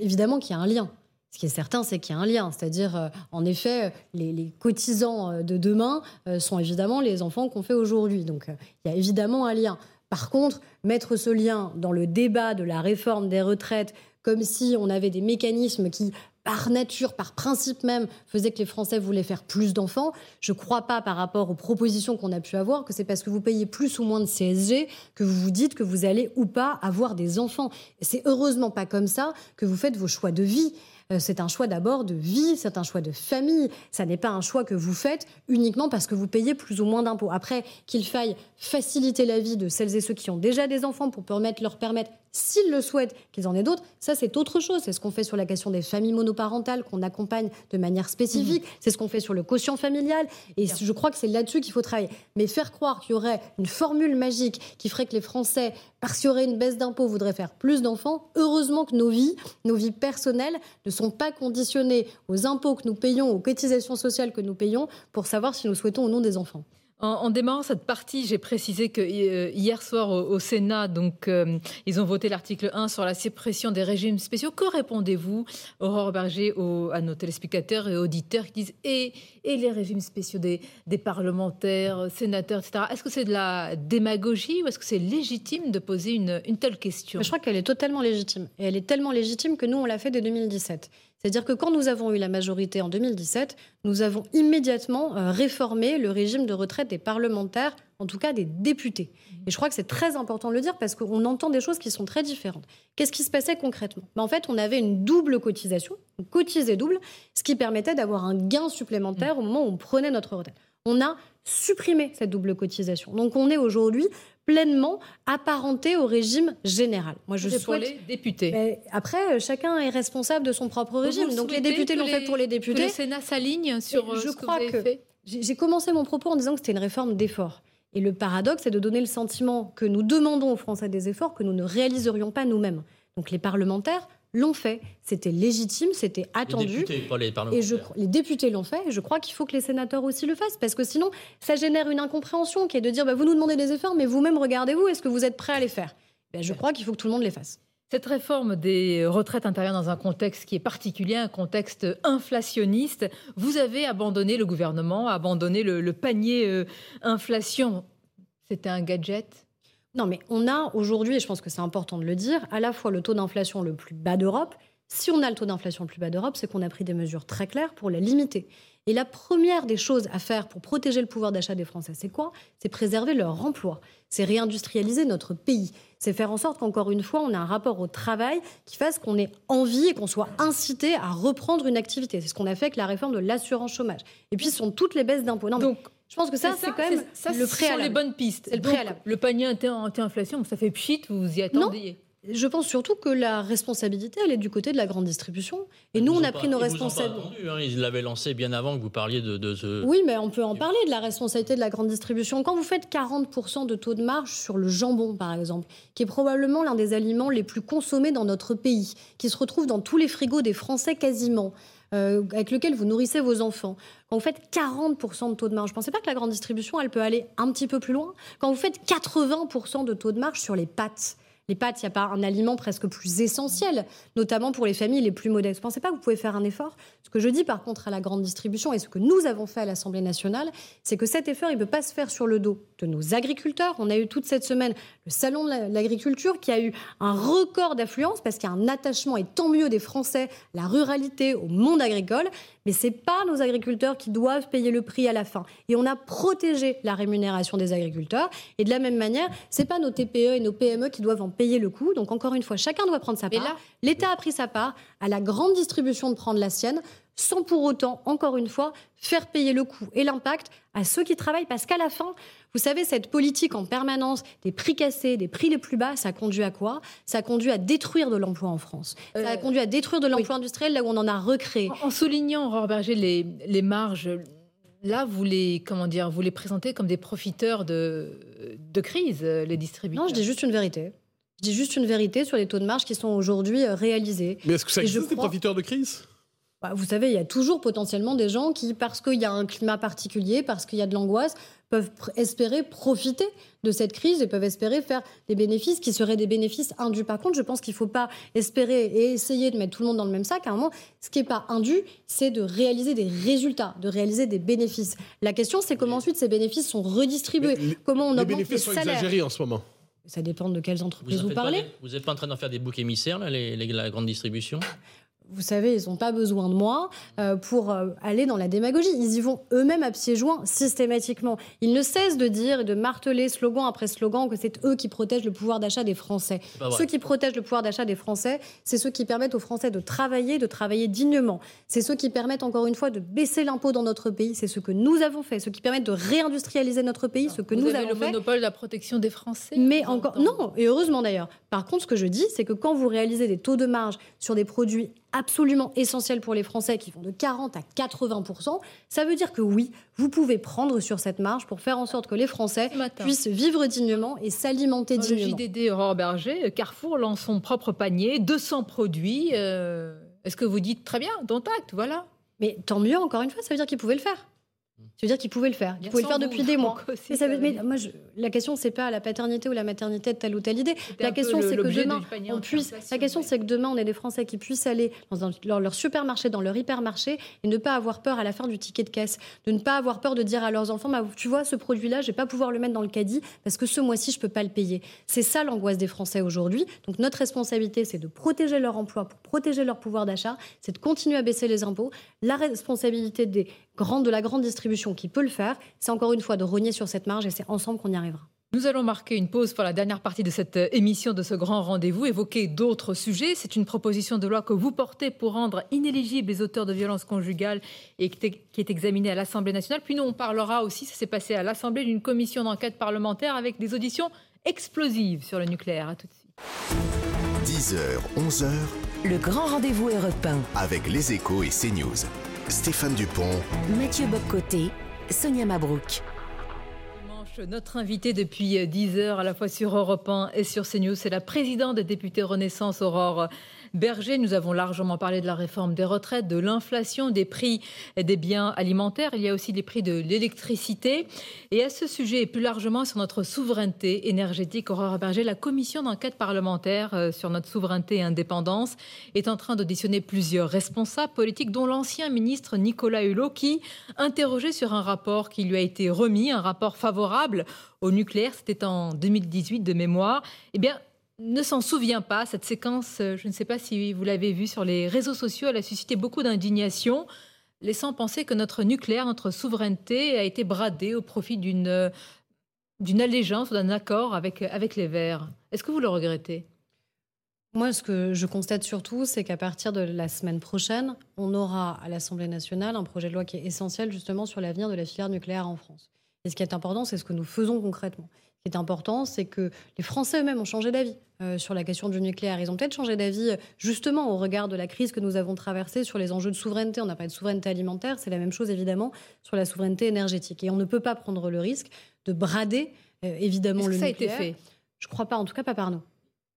Évidemment qu'il y a un lien. Ce qui est certain, c'est qu'il y a un lien. C'est-à-dire, euh, en effet, les, cotisants euh, de demain euh, sont évidemment les enfants qu'on fait aujourd'hui. Donc, il y a évidemment un lien. Par contre, mettre ce lien dans le débat de la réforme des retraites, comme si on avait des mécanismes qui, par nature, par principe même, faisaient que les Français voulaient faire plus d'enfants, je ne crois pas, par rapport aux propositions qu'on a pu avoir, que c'est parce que vous payez plus ou moins de CSG que vous vous dites que vous allez ou pas avoir des enfants. C'est heureusement pas comme ça que vous faites vos choix de vie. Euh, c'est un choix d'abord de vie, c'est un choix de famille. Ça n'est pas un choix que vous faites uniquement parce que vous payez plus ou moins d'impôts. Après, qu'il faille faciliter la vie de celles et ceux qui ont déjà des enfants pour permettre, leur permettre s'ils le souhaitent, qu'ils en aient d'autres, ça c'est autre chose. C'est ce qu'on fait sur la question des familles monoparentales, qu'on accompagne de manière spécifique. Mhm. C'est ce qu'on fait sur le quotient familial. Et je crois que c'est là-dessus qu'il faut travailler. Mais faire croire qu'il y aurait une formule magique qui ferait que les Français, parce qu'il y aurait une baisse d'impôts, voudraient faire plus d'enfants, heureusement que nos vies, nos vies personnelles, ne sont pas conditionnées aux impôts que nous payons, aux cotisations sociales que nous payons, pour savoir si nous souhaitons ou non des enfants. En, démarrant cette partie, j'ai précisé que euh, hier soir au, Sénat, donc euh, ils ont voté l'article 1 sur la suppression des régimes spéciaux. Que répondez-vous, Aurore Berger, à nos téléspectateurs et auditeurs qui disent et, et les régimes spéciaux des, des parlementaires, sénateurs, etc. Est-ce que c'est de la démagogie ou est-ce que c'est légitime de poser une, une telle question? Je crois qu'elle est totalement légitime. Et elle est tellement légitime que nous, on l'a fait dès 2017. C'est-à-dire que quand nous avons eu la majorité en 2017, nous avons immédiatement euh, réformé le régime de retraite des parlementaires, en tout cas des députés. Mmh. Et je crois que c'est très important de le dire parce qu'on entend des choses qui sont très différentes. Qu'est-ce qui se passait concrètement? Ben, En fait, on avait une double cotisation, on cotisait double, ce qui permettait d'avoir un gain supplémentaire au moment où on prenait notre retraite. On a supprimé cette double cotisation. Donc on est aujourd'hui pleinement apparenté au régime général. Moi, je souhaite. Pour les députés. après, chacun est responsable de son propre régime. Donc les députés l'ont fait pour les députés. Que le Sénat s'aligne sur je ce crois que, vous fait. J'ai commencé mon propos en disant que c'était une réforme d'effort. Et le paradoxe, c'est de donner le sentiment que nous demandons aux Français des efforts que nous ne réaliserions pas nous-mêmes. Donc les parlementaires l'ont fait. C'était légitime, c'était attendu. Les députés, pas les Et les députés l'ont fait, et je crois qu'il faut que les sénateurs aussi le fassent, parce que sinon, ça génère une incompréhension qui est de dire bah, vous nous demandez des efforts, mais vous-même, regardez-vous, est-ce que vous êtes prêt à les faire? Ben, Je crois qu'il faut que tout le monde les fasse. Cette réforme des retraites intervient dans un contexte qui est particulier, un contexte inflationniste. Vous avez abandonné le gouvernement, abandonné le, panier euh, inflation. C'était un gadget? Non, mais on a aujourd'hui, et je pense que c'est important de le dire, à la fois le taux d'inflation le plus bas d'Europe. Si on a le taux d'inflation le plus bas d'Europe, c'est qu'on a pris des mesures très claires pour la limiter. Et la première des choses à faire pour protéger le pouvoir d'achat des Français, c'est quoi? C'est préserver leur emploi, c'est réindustrialiser notre pays, c'est faire en sorte qu'encore une fois, on ait un rapport au travail qui fasse qu'on ait envie et qu'on soit incité à reprendre une activité. C'est ce qu'on a fait avec la réforme de l'assurance chômage. Et puis, ce sont toutes les baisses d'impôts. Donc, je pense que ça, c'est quand même ça, le préalable. Les bonnes pistes. Le, préalable. le panier anti-inflation, ça fait pchit, vous y attendiez je pense surtout que la responsabilité, elle est du côté de la grande distribution. Et nous, on a pris nos responsabilités. Hein, ils l'avaient lancé bien avant que vous parliez de, ce. Oui, mais on peut en parler de la responsabilité de la grande distribution. Quand vous faites 40% de taux de marge sur le jambon, par exemple, qui est probablement l'un des aliments les plus consommés dans notre pays, qui se retrouve dans tous les frigos des Français quasiment, euh, avec lequel vous nourrissez vos enfants. Quand vous faites 40% de taux de marge, je ne pensez pas que la grande distribution, elle peut aller un petit peu plus loin Quand vous faites 80% de taux de marge sur les pâtes, les pâtes, il n'y a pas un aliment presque plus essentiel, notamment pour les familles les plus modestes. Vous pensez pas que vous pouvez faire un effort Ce que je dis par contre à la grande distribution et ce que nous avons fait à l'Assemblée nationale, c'est que cet effort, il ne peut pas se faire sur le dos de nos agriculteurs. On a eu toute cette semaine le salon de l'agriculture qui a eu un record d'affluence parce qu'il y a un attachement, et tant mieux, des Français, la ruralité, au monde agricole. Mais ce n'est pas nos agriculteurs qui doivent payer le prix à la fin. Et on a protégé la rémunération des agriculteurs. Et de la même manière, ce n'est pas nos TPE et nos PME qui doivent en payer le coût. Donc encore une fois, chacun doit prendre sa part. L'État a pris sa part, à la grande distribution de prendre la sienne, sans pour autant, encore une fois, faire payer le coût et l'impact à ceux qui travaillent. Parce qu'à la fin, vous savez, cette politique en permanence des prix cassés, des prix les plus bas, ça conduit à quoi? Ça a conduit à détruire de l'emploi en France. ça a euh, conduit à détruire de l'emploi industriel là où on en a recréé. En, soulignant, Aurore Berger, les, les marges Là, vous les, comment dire, vous les présentez comme des profiteurs de, de crise, les distributeurs. Non, je dis juste une vérité. Je dis juste une vérité sur les taux de marge qui sont aujourd'hui euh, réalisés. Mais est-ce que ça existe des profiteurs de crise? Bah, vous savez, il y a toujours potentiellement des gens qui, parce qu'il y a un climat particulier, parce qu'il y a de l'angoisse, peuvent espérer profiter de cette crise et peuvent espérer faire des bénéfices qui seraient des bénéfices indus. Par contre, je pense qu'il ne faut pas espérer et essayer de mettre tout le monde dans le même sac. À un moment, ce qui n'est pas indu, c'est de réaliser des résultats, de réaliser des bénéfices. La question, c'est comment ensuite ces bénéfices sont redistribués, comment on augmente les bénéfices sont exagérés en ce moment. Ça dépend de quelles entreprises vous, parlez. vous n'êtes pas en train d'en faire des boucs émissaires, là, la grande distribution? Vous savez, ils n'ont pas besoin de moi euh, pour euh, aller dans la démagogie. Ils y vont eux-mêmes à pieds joints systématiquement. Ils ne cessent de dire et de marteler slogan après slogan que c'est eux qui protègent le pouvoir d'achat des Français. Ceux qui protègent le pouvoir d'achat des Français, c'est ceux qui permettent aux Français de travailler, de travailler dignement. C'est ceux qui permettent encore une fois de baisser l'impôt dans notre pays. C'est ce que nous avons fait. Ceux qui permettent de réindustrialiser notre pays, ce que nous avez avons fait. le monopole de la protection des Français. Mais encore non, et heureusement d'ailleurs. Par contre, ce que je dis, c'est que quand vous réalisez des taux de marge sur des produits absolument essentiels pour les Français qui vont de 40 à 80% ça veut dire que oui, vous pouvez prendre sur cette marge pour faire en sorte que les Français puissent vivre dignement et s'alimenter dignement. Le JDD Aurore Berger, Carrefour lance son propre panier, 200 produits. Euh, est-ce que vous dites très bien, dont acte, voilà Mais tant mieux, encore une fois, ça veut dire qu'ils pouvaient le faire. Ça veut dire qu'ils pouvaient le faire. Ils pouvaient le faire depuis des mois. Mais ça moi, la question, c'est pas la paternité ou la maternité de telle ou telle idée. La question, c'est que demain, on puisse. La question, c'est que demain, on ait des Français qui puissent aller dans leur, supermarché, dans leur hypermarché, et ne pas avoir peur à la fin du ticket de caisse, de ne pas avoir peur de dire à leurs enfants, bah, tu vois, ce produit-là, je vais pas pouvoir le mettre dans le caddie parce que ce mois-ci, je peux pas le payer. C'est ça l'angoisse des Français aujourd'hui. Donc notre responsabilité, c'est de protéger leur emploi, pour protéger leur pouvoir d'achat, c'est de continuer à baisser les impôts. La responsabilité des de la grande distribution qui peut le faire, c'est encore une fois de rogner sur cette marge et c'est ensemble qu'on y arrivera. Nous allons marquer une pause pour la dernière partie de cette euh, émission de ce grand rendez-vous, évoquer d'autres sujets. C'est une proposition de loi que vous portez pour rendre inéligibles les auteurs de violences conjugales et qui est examinée à l'Assemblée nationale. Puis nous, on parlera aussi, ça s'est passé à l'Assemblée, d'une commission d'enquête parlementaire avec des auditions explosives sur le nucléaire. À tout de suite. 10h, 11h. Le grand rendez-vous européen. Avec les échos et CNews. Stéphane Dupont, Mathieu Bobcoté, Sonia Mabrouk. Notre invité depuis 10 heures à la fois sur Europe 1 et sur CNews, c'est la présidente des députés Renaissance, Aurore Berger. Nous avons largement parlé de la réforme des retraites, de l'inflation, des prix des biens alimentaires. Il y a aussi les prix de l'électricité. Et à ce sujet, et plus largement sur notre souveraineté énergétique, Aurore Berger, la commission d'enquête parlementaire euh, sur notre souveraineté et indépendance est en train d'auditionner plusieurs responsables politiques, dont l'ancien ministre Nicolas Hulot, qui interrogeait sur un rapport qui lui a été remis, un rapport favorable au nucléaire. C'était en 2018 de mémoire. Eh bien, ne s'en souvient pas. Cette séquence, euh, je ne sais pas si vous l'avez vue sur les réseaux sociaux, elle a suscité beaucoup d'indignation. laissant penser que notre nucléaire, notre souveraineté a été bradée au profit d'une d'une allégeance, d'un accord avec, avec les Verts. Est-ce que vous le regrettez? Moi, ce que je constate surtout, c'est qu'à partir de la semaine prochaine, on aura à l'Assemblée nationale un projet de loi qui est essentiel justement sur l'avenir de la filière nucléaire en France. Et ce qui est important, c'est ce que nous faisons concrètement. Ce qui est important, c'est que les Français eux-mêmes ont changé d'avis euh, sur la question du nucléaire. Ils ont peut-être changé d'avis euh, justement au regard de la crise que nous avons traversée sur les enjeux de souveraineté. On n'a pas de souveraineté alimentaire, c'est la même chose évidemment sur la souveraineté énergétique. Et on ne peut pas prendre le risque de brader euh, évidemment le ça nucléaire. Ça a été fait? Je ne crois pas, en tout cas pas par nous.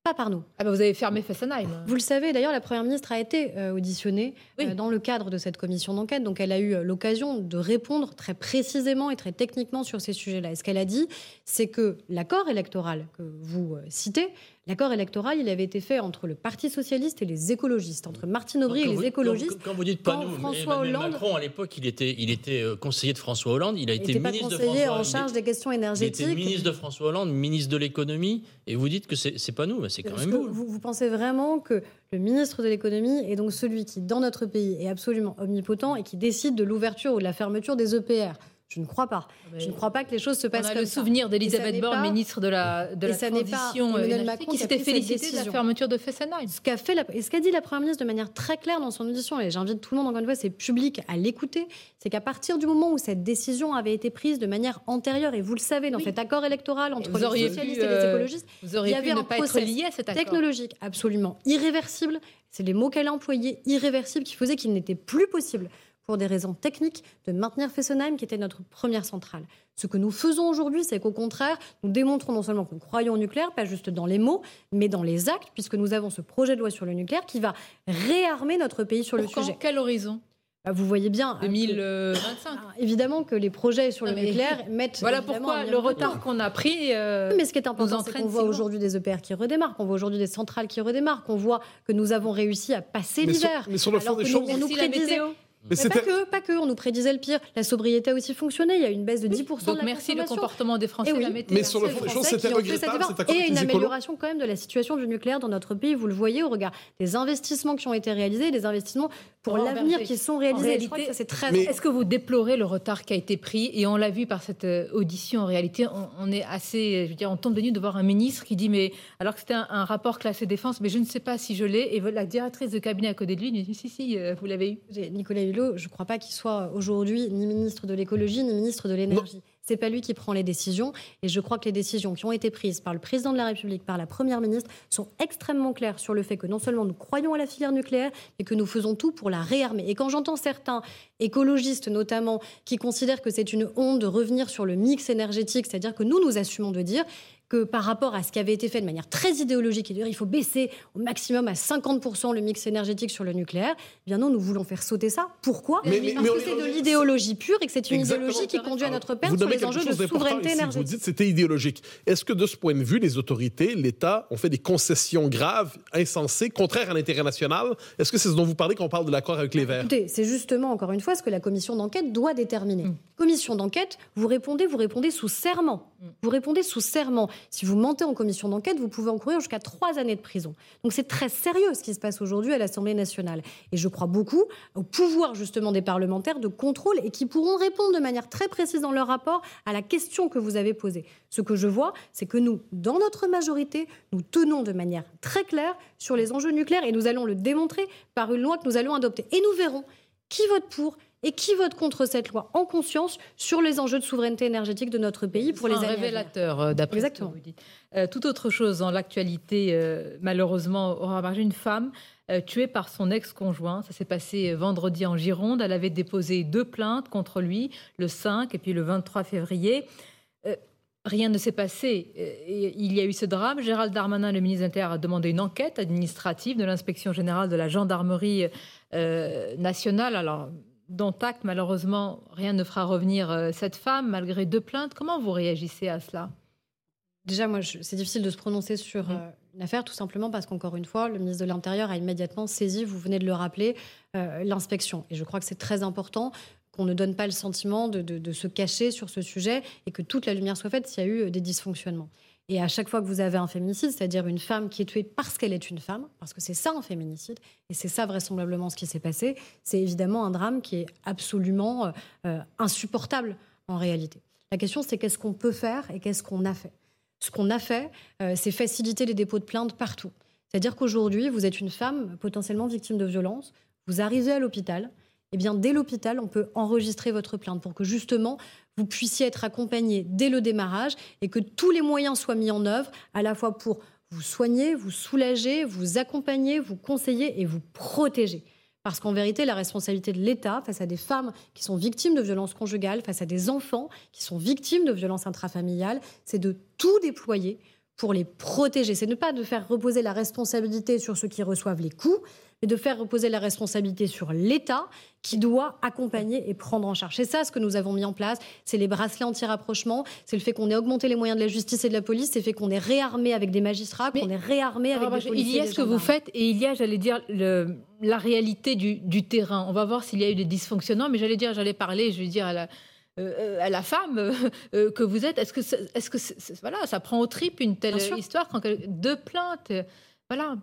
Pas par nous. Ah bah vous avez fermé Fessenheim. Vous le savez, d'ailleurs, la Première ministre a été euh, auditionnée euh, dans le cadre de cette commission d'enquête. Donc, elle a eu euh, l'occasion de répondre très précisément et très techniquement sur ces sujets-là. Et ce qu'elle a dit, c'est que l'accord électoral que vous citez L'accord électoral, il avait été fait entre le Parti socialiste et les écologistes, entre Martine Aubry et les écologistes. Quand, vous dites pas nous, François Hollande, Macron à l'époque, il était, il était euh, conseiller de François Hollande, il a été ministre de François en charge des questions énergétiques. Il était ministre de François Hollande, ministre de l'économie, et vous dites que c'est pas nous, mais c'est quand même vous. vous. Vous pensez vraiment que le ministre de l'économie est donc celui qui, dans notre pays, est absolument omnipotent et qui décide de l'ouverture ou de la fermeture des EPR je ne crois pas. Ah, je ne crois pas que les choses se passent on a le souvenir d'Elisabeth Borne, ministre de la, de la Transition euh, qui s'était félicité de la fermeture de Fessenheim. Ce qu'a fait et ce qu'a dit la Première ministre de manière très claire dans son audition, et j'invite tout le monde encore une fois, c'est public, à l'écouter, c'est qu'à partir du moment où cette décision avait été prise de manière antérieure, et vous le savez, dans cet accord électoral entre les socialistes et les euh, écologistes, il y avait un processus technologique absolument irréversible. C'est les mots qu'elle a employés, irréversible, qui faisaient qu'il n'était plus possible pour des raisons techniques, de maintenir Fessenheim, qui était notre première centrale. Ce que nous faisons aujourd'hui, c'est qu'au contraire, nous démontrons non seulement que nous croyons au nucléaire, pas juste dans les mots, mais dans les actes, puisque nous avons ce projet de loi sur le nucléaire qui va réarmer notre pays sur le sujet. Quel horizon? Bah, vous voyez bien. 2025. Ah, évidemment que les projets sur le nucléaire mettent. Voilà pourquoi le retard qu'on a pris. Euh, mais ce qui est important, c'est qu'on voit aujourd'hui des EPR qui redémarrent, qu'on voit aujourd'hui des centrales qui redémarrent, qu'on voit que nous avons réussi à passer l'hiver. Mais sur le fond des choses, nous, nous mais, pas que, pas que, on nous prédisait le pire. La sobriété a aussi fonctionné, il y a une baisse de 10% Donc de la merci le comportement des Français. Oui, la mais sur le fond c'était regrettable. Et une amélioration quand même de la situation du nucléaire dans notre pays, vous le voyez au regard des investissements qui ont été réalisés, des investissements pour l'avenir qui sont réalisés. c'est très... Est-ce que vous déplorez le retard qui a été pris Et on l'a vu par cette euh, audition, en réalité, on, est assez, je veux dire, on tombe de nuit de voir un ministre qui dit, mais alors que c'était un, rapport classé défense, mais je ne sais pas si je l'ai. Et la directrice de cabinet à côté de lui dit, si, si, euh, vous l'avez eu. Nicolas Hulot, je ne crois pas qu'il soit aujourd'hui ni ministre de l'écologie ni ministre de l'énergie. C'est pas lui qui prend les décisions. Et je crois que les décisions qui ont été prises par le président de la République, par la première ministre, sont extrêmement claires sur le fait que non seulement nous croyons à la filière nucléaire, mais que nous faisons tout pour la réarmer. Et quand j'entends certains écologistes notamment qui considèrent que c'est une honte de revenir sur le mix énergétique, c'est-à-dire que nous nous assumons de dire que par rapport à ce qui avait été fait de manière très idéologique, et dire il faut baisser au maximum à 50% le mix énergétique sur le nucléaire, eh bien non, nous voulons faire sauter ça. Pourquoi? Parce que c'est de l'idéologie pure et que c'est une idéologie qui conduit à notre perte sur les enjeux de souveraineté énergétique. Vous dites que c'était idéologique. Est-ce que de ce point de vue, les autorités, l'État ont fait des concessions graves, insensées, contraires à l'intérêt national? Est-ce que c'est ce dont vous parlez quand on parle de l'accord avec les Verts? Écoutez, c'est justement, encore une fois, ce que la commission d'enquête doit déterminer. Mm. Commission d'enquête, vous répondez, vous répondez sous serment. Mm. Vous répondez sous serment. Si vous mentez en commission d'enquête, vous pouvez encourir jusqu'à trois années de prison. Donc c'est très sérieux ce qui se passe aujourd'hui à l'Assemblée nationale. Et je crois beaucoup au pouvoir justement des parlementaires de contrôle et qui pourront répondre de manière très précise dans leur rapport à la question que vous avez posée. Ce que je vois, c'est que nous, dans notre majorité, nous tenons de manière très claire sur les enjeux nucléaires et nous allons le démontrer par une loi que nous allons adopter. Et nous verrons qui vote pour et qui vote contre cette loi en conscience sur les enjeux de souveraineté énergétique de notre pays pour les années révélateur, euh, d'après ce que vous dites. Euh, tout autre chose dans l'actualité, euh, malheureusement, aura marqué une femme tuée par son ex-conjoint. Ça s'est passé vendredi en Gironde. Elle avait déposé deux plaintes contre lui, le 5 et puis le 23 février. Rien ne s'est passé. Il y a eu ce drame. Gérald Darmanin, le ministre de l'Intérieur, a demandé une enquête administrative de l'inspection générale de la gendarmerie nationale. Alors, dont acte, malheureusement, rien ne fera revenir euh, cette femme, malgré deux plaintes. Comment vous réagissez à cela? Déjà, moi, c'est difficile de se prononcer sur mm. euh, une affaire, tout simplement parce qu'encore une fois, le ministre de l'Intérieur a immédiatement saisi, vous venez de le rappeler, euh, l'inspection. Et je crois que c'est très important qu'on ne donne pas le sentiment de, se cacher sur ce sujet et que toute la lumière soit faite s'il y a eu des dysfonctionnements. Et à chaque fois que vous avez un féminicide, c'est-à-dire une femme qui est tuée parce qu'elle est une femme, parce que c'est ça un féminicide, et c'est ça vraisemblablement ce qui s'est passé, c'est évidemment un drame qui est absolument euh, euh, insupportable en réalité. La question, c'est qu'est-ce qu'on peut faire et qu'est-ce qu'on a fait? Ce qu'on a fait, euh, c'est faciliter les dépôts de plainte partout. C'est-à-dire qu'aujourd'hui, vous êtes une femme potentiellement victime de violence, vous arrivez à l'hôpital, et eh bien, dès l'hôpital, on peut enregistrer votre plainte pour que justement vous puissiez être accompagné dès le démarrage et que tous les moyens soient mis en œuvre, à la fois pour vous soigner, vous soulager, vous accompagner, vous conseiller et vous protéger. Parce qu'en vérité, la responsabilité de l'État face à des femmes qui sont victimes de violences conjugales, face à des enfants qui sont victimes de violences intrafamiliales, c'est de tout déployer pour les protéger. C'est ne pas de faire reposer la responsabilité sur ceux qui reçoivent les coups, et de faire reposer la responsabilité sur l'État qui doit accompagner et prendre en charge. C'est ça ce que nous avons mis en place. C'est les bracelets anti-rapprochement, c'est le fait qu'on ait augmenté les moyens de la justice et de la police, c'est le fait qu'on ait réarmé avec des magistrats, qu'on ait réarmé avec des policiers. Il y a ce que vous faites et il y a, j'allais dire, le, la réalité du, du, terrain. On va voir s'il y a eu des dysfonctionnements, mais j'allais dire, j'allais parler, je vais dire à la, euh, à la femme euh, que vous êtes. Est-ce que, est-ce que voilà, ça prend au trip une telle histoire quand deux plaintes, voilà.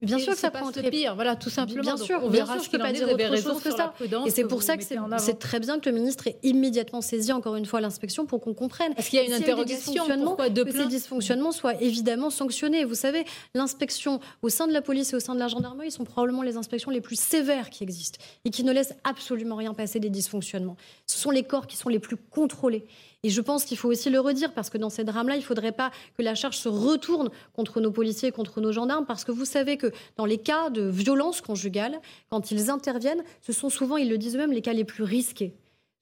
Bien sûr que ça prend très pire, voilà, tout simplement. Bien sûr, on verra ce qu'il pas dire autre chose que ça. Et c'est pour ça que c'est très bien que le ministre ait immédiatement saisi encore une fois l'inspection pour qu'on comprenne. Est-ce qu'il y a une interrogation pourquoi de que ces dysfonctionnements soient évidemment sanctionnés. Vous savez, l'inspection au sein de la police et au sein de la gendarmerie sont probablement les inspections les plus sévères qui existent et qui ne laissent absolument rien passer des dysfonctionnements. Ce sont les corps qui sont les plus contrôlés. Et je pense qu'il faut aussi le redire, parce que dans ces drames-là, il ne faudrait pas que la charge se retourne contre nos policiers, contre nos gendarmes, parce que vous savez que dans les cas de violence conjugale, quand ils interviennent, ce sont souvent, ils le disent eux-mêmes, les cas les plus risqués.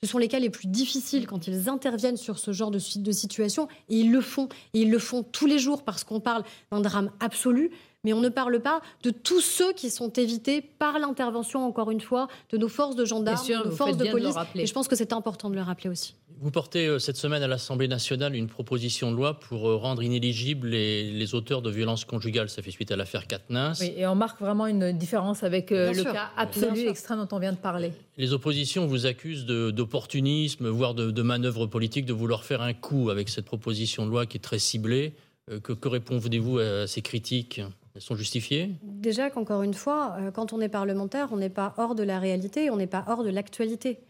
Ce sont les cas les plus difficiles quand ils interviennent sur ce genre de, de situation, et ils le font. Et ils le font tous les jours, parce qu'on parle d'un drame absolu, mais on ne parle pas de tous ceux qui sont évités par l'intervention, encore une fois, de nos forces de gendarmes, de nos forces de police. et je pense que c'est important de le rappeler aussi. Vous portez euh, cette semaine à l'Assemblée nationale une proposition de loi pour euh, rendre inéligibles les, auteurs de violences conjugales. Ça fait suite à l'affaire Katniss. Oui, et on marque vraiment une différence avec euh, le cas absolu extrême dont on vient de parler. Les oppositions vous accusent d'opportunisme, voire de, de manœuvre politique, de vouloir faire un coup avec cette proposition de loi qui est très ciblée. que, que répondez-vous à ces critiques? Elles sont justifiées? Déjà qu'encore une fois, quand on est parlementaire, on n'est pas hors de la réalité, on n'est pas hors de l'actualité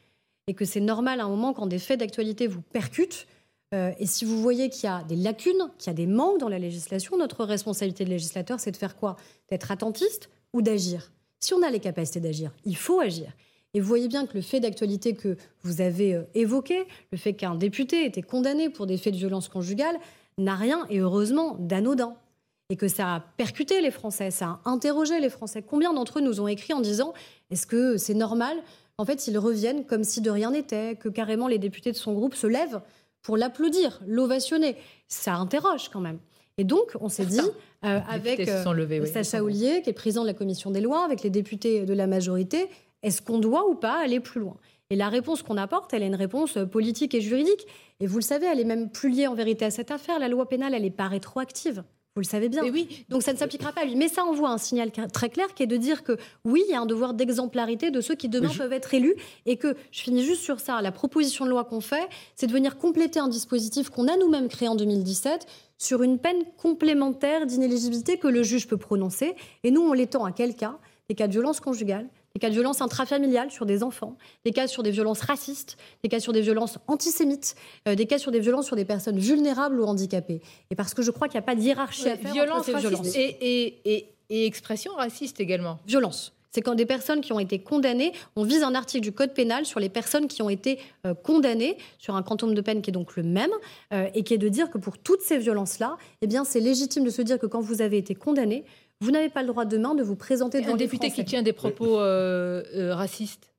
et que c'est normal à un moment quand des faits d'actualité vous percutent. Euh, et si vous voyez qu'il y a des lacunes, qu'il y a des manques dans la législation, notre responsabilité de législateur, c'est de faire quoi? D'être attentiste ou d'agir? Si on a les capacités d'agir, il faut agir. Et vous voyez bien que le fait d'actualité que vous avez euh, évoqué, le fait qu'un député ait été condamné pour des faits de violence conjugale, n'a rien, et heureusement, d'anodin. Et que ça a percuté les Français, ça a interrogé les Français. Combien d'entre eux nous ont écrit en disant est-ce que c'est normal en fait, ils reviennent comme si de rien n'était, que carrément les députés de son groupe se lèvent pour l'applaudir, l'ovationner. Ça interroge quand même. Et donc, on s'est dit, euh, avec euh, Sacha Oulier, qui est président de la commission des lois, avec les députés de la majorité, est-ce qu'on doit ou pas aller plus loin? Et la réponse qu'on apporte, elle est une réponse politique et juridique. Et vous le savez, elle est même plus liée en vérité à cette affaire. La loi pénale, elle n'est pas rétroactive. Vous le savez bien. oui. Donc ça ne s'appliquera pas à lui. Mais ça envoie un signal très clair qui est de dire que oui, il y a un devoir d'exemplarité de ceux qui demain peuvent être élus et que, je finis juste sur ça, la proposition de loi qu'on fait, c'est de venir compléter un dispositif qu'on a nous-mêmes créé en 2017 sur une peine complémentaire d'inéligibilité que le juge peut prononcer. Et nous, on l'étend à quel cas Des cas de violence conjugale, des cas de violences intrafamiliales sur des enfants, des cas sur des violences racistes, des cas sur des violences antisémites, euh, des cas sur des violences sur des personnes vulnérables ou handicapées. Et parce que je crois qu'il n'y a pas de hiérarchie à faire violence, entre ces violences. Et, et, et, expression raciste également. Violence c'est quand des personnes qui ont été condamnées, on vise un article du Code pénal sur les personnes qui ont été euh, condamnées, sur un quantum de peine qui est donc le même, euh, et qui est de dire que pour toutes ces violences-là, eh bien, c'est légitime de se dire que quand vous avez été condamné, vous n'avez pas le droit demain de vous présenter devant un député qui tient des propos euh, euh, racistes.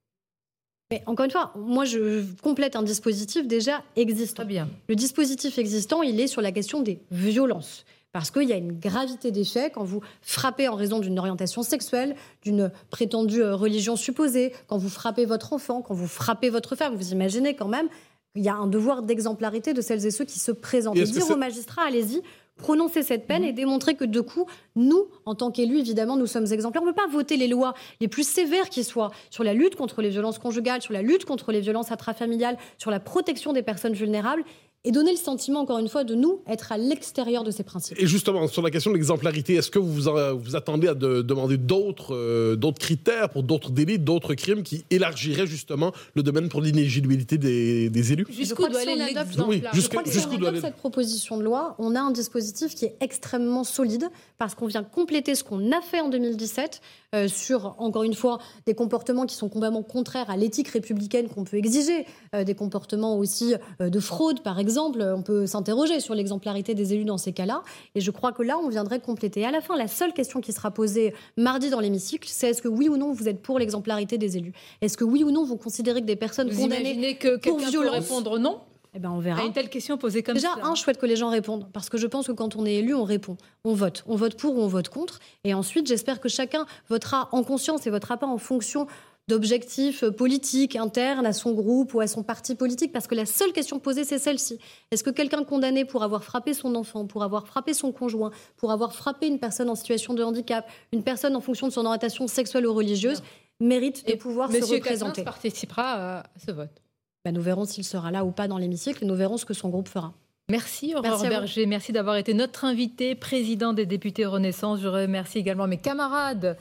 Mais encore une fois, moi je complète un dispositif déjà existant. bien. Le dispositif existant, il est sur la question des violences. Parce qu'il y a une gravité des faits quand vous frappez en raison d'une orientation sexuelle, d'une prétendue euh, religion supposée, quand vous frappez votre enfant, quand vous frappez votre femme. Vous imaginez quand même qu'il y a un devoir d'exemplarité de celles et ceux qui se présentent. Et, dire aux magistrats, allez-y, prononcer cette peine et démontrer que de coup, nous, en tant qu'élus, évidemment, nous sommes exemplaires. On ne peut pas voter les lois les plus sévères qui soient sur la lutte contre les violences conjugales, sur la lutte contre les violences intrafamiliales, sur la protection des personnes vulnérables et donner le sentiment, encore une fois, de nous être à l'extérieur de ces principes. Et justement, sur la question de l'exemplarité, est-ce que vous vous attendez à demander d'autres euh, d'autres critères pour d'autres délits, d'autres crimes qui élargiraient justement le domaine pour l'inéligibilité des, des élus? Jusqu'où doit aller l'exemple oui, Jusqu'où doit aller cette proposition de loi, on a un dispositif qui est extrêmement solide parce qu'on vient compléter ce qu'on a fait en 2017 euh, sur, encore une fois, des comportements qui sont complètement contraires à l'éthique républicaine qu'on peut exiger, euh, des comportements aussi de fraude, par exemple. On peut s'interroger sur l'exemplarité des élus dans ces cas-là. Et je crois que là, on viendrait compléter. à la fin, la seule question qui sera posée mardi dans l'hémicycle, c'est est-ce que oui ou non vous êtes pour l'exemplarité des élus? Est-ce que oui ou non vous considérez que des personnes vous condamnées que pour violence répondre non? Eh ben on verra. À une telle question posée comme ça. Déjà, un, chouette que les gens répondent. Parce que je pense que quand on est élu, on répond. On vote. On vote pour ou on vote contre. Et ensuite, j'espère que chacun votera en conscience et votera pas en fonction d'objectifs politiques internes à son groupe ou à son parti politique, parce que la seule question posée, c'est celle-ci. Est-ce que quelqu'un condamné pour avoir frappé son enfant, pour avoir frappé son conjoint, pour avoir frappé une personne en situation de handicap, une personne en fonction de son orientation sexuelle ou religieuse, mérite de pouvoir se représenter? participera à ce vote ben, Nous verrons s'il sera là ou pas dans l'hémicycle et nous verrons ce que son groupe fera. Merci Aurore Berger, merci d'avoir été notre invité, président des députés Renaissance. Je remercie également mes camarades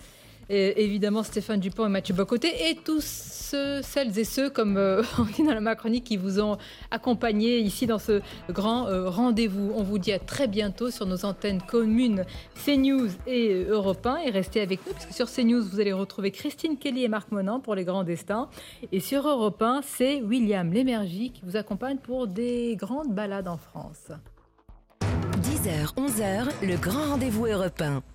évidemment Stéphane Dupont et Mathieu Bocoté, et tous celles et ceux, comme euh, on dit dans la Macronie, qui vous ont accompagné ici dans ce grand euh, rendez-vous. On vous dit à très bientôt sur nos antennes communes CNews et Europe 1. Et restez avec nous, parce que sur CNews, vous allez retrouver Christine Kelly et Marc Monan pour les grands destins. Et sur Europe 1, c'est William Lémergie qui vous accompagne pour des grandes balades en France. 10h, 11h, le grand rendez-vous européen.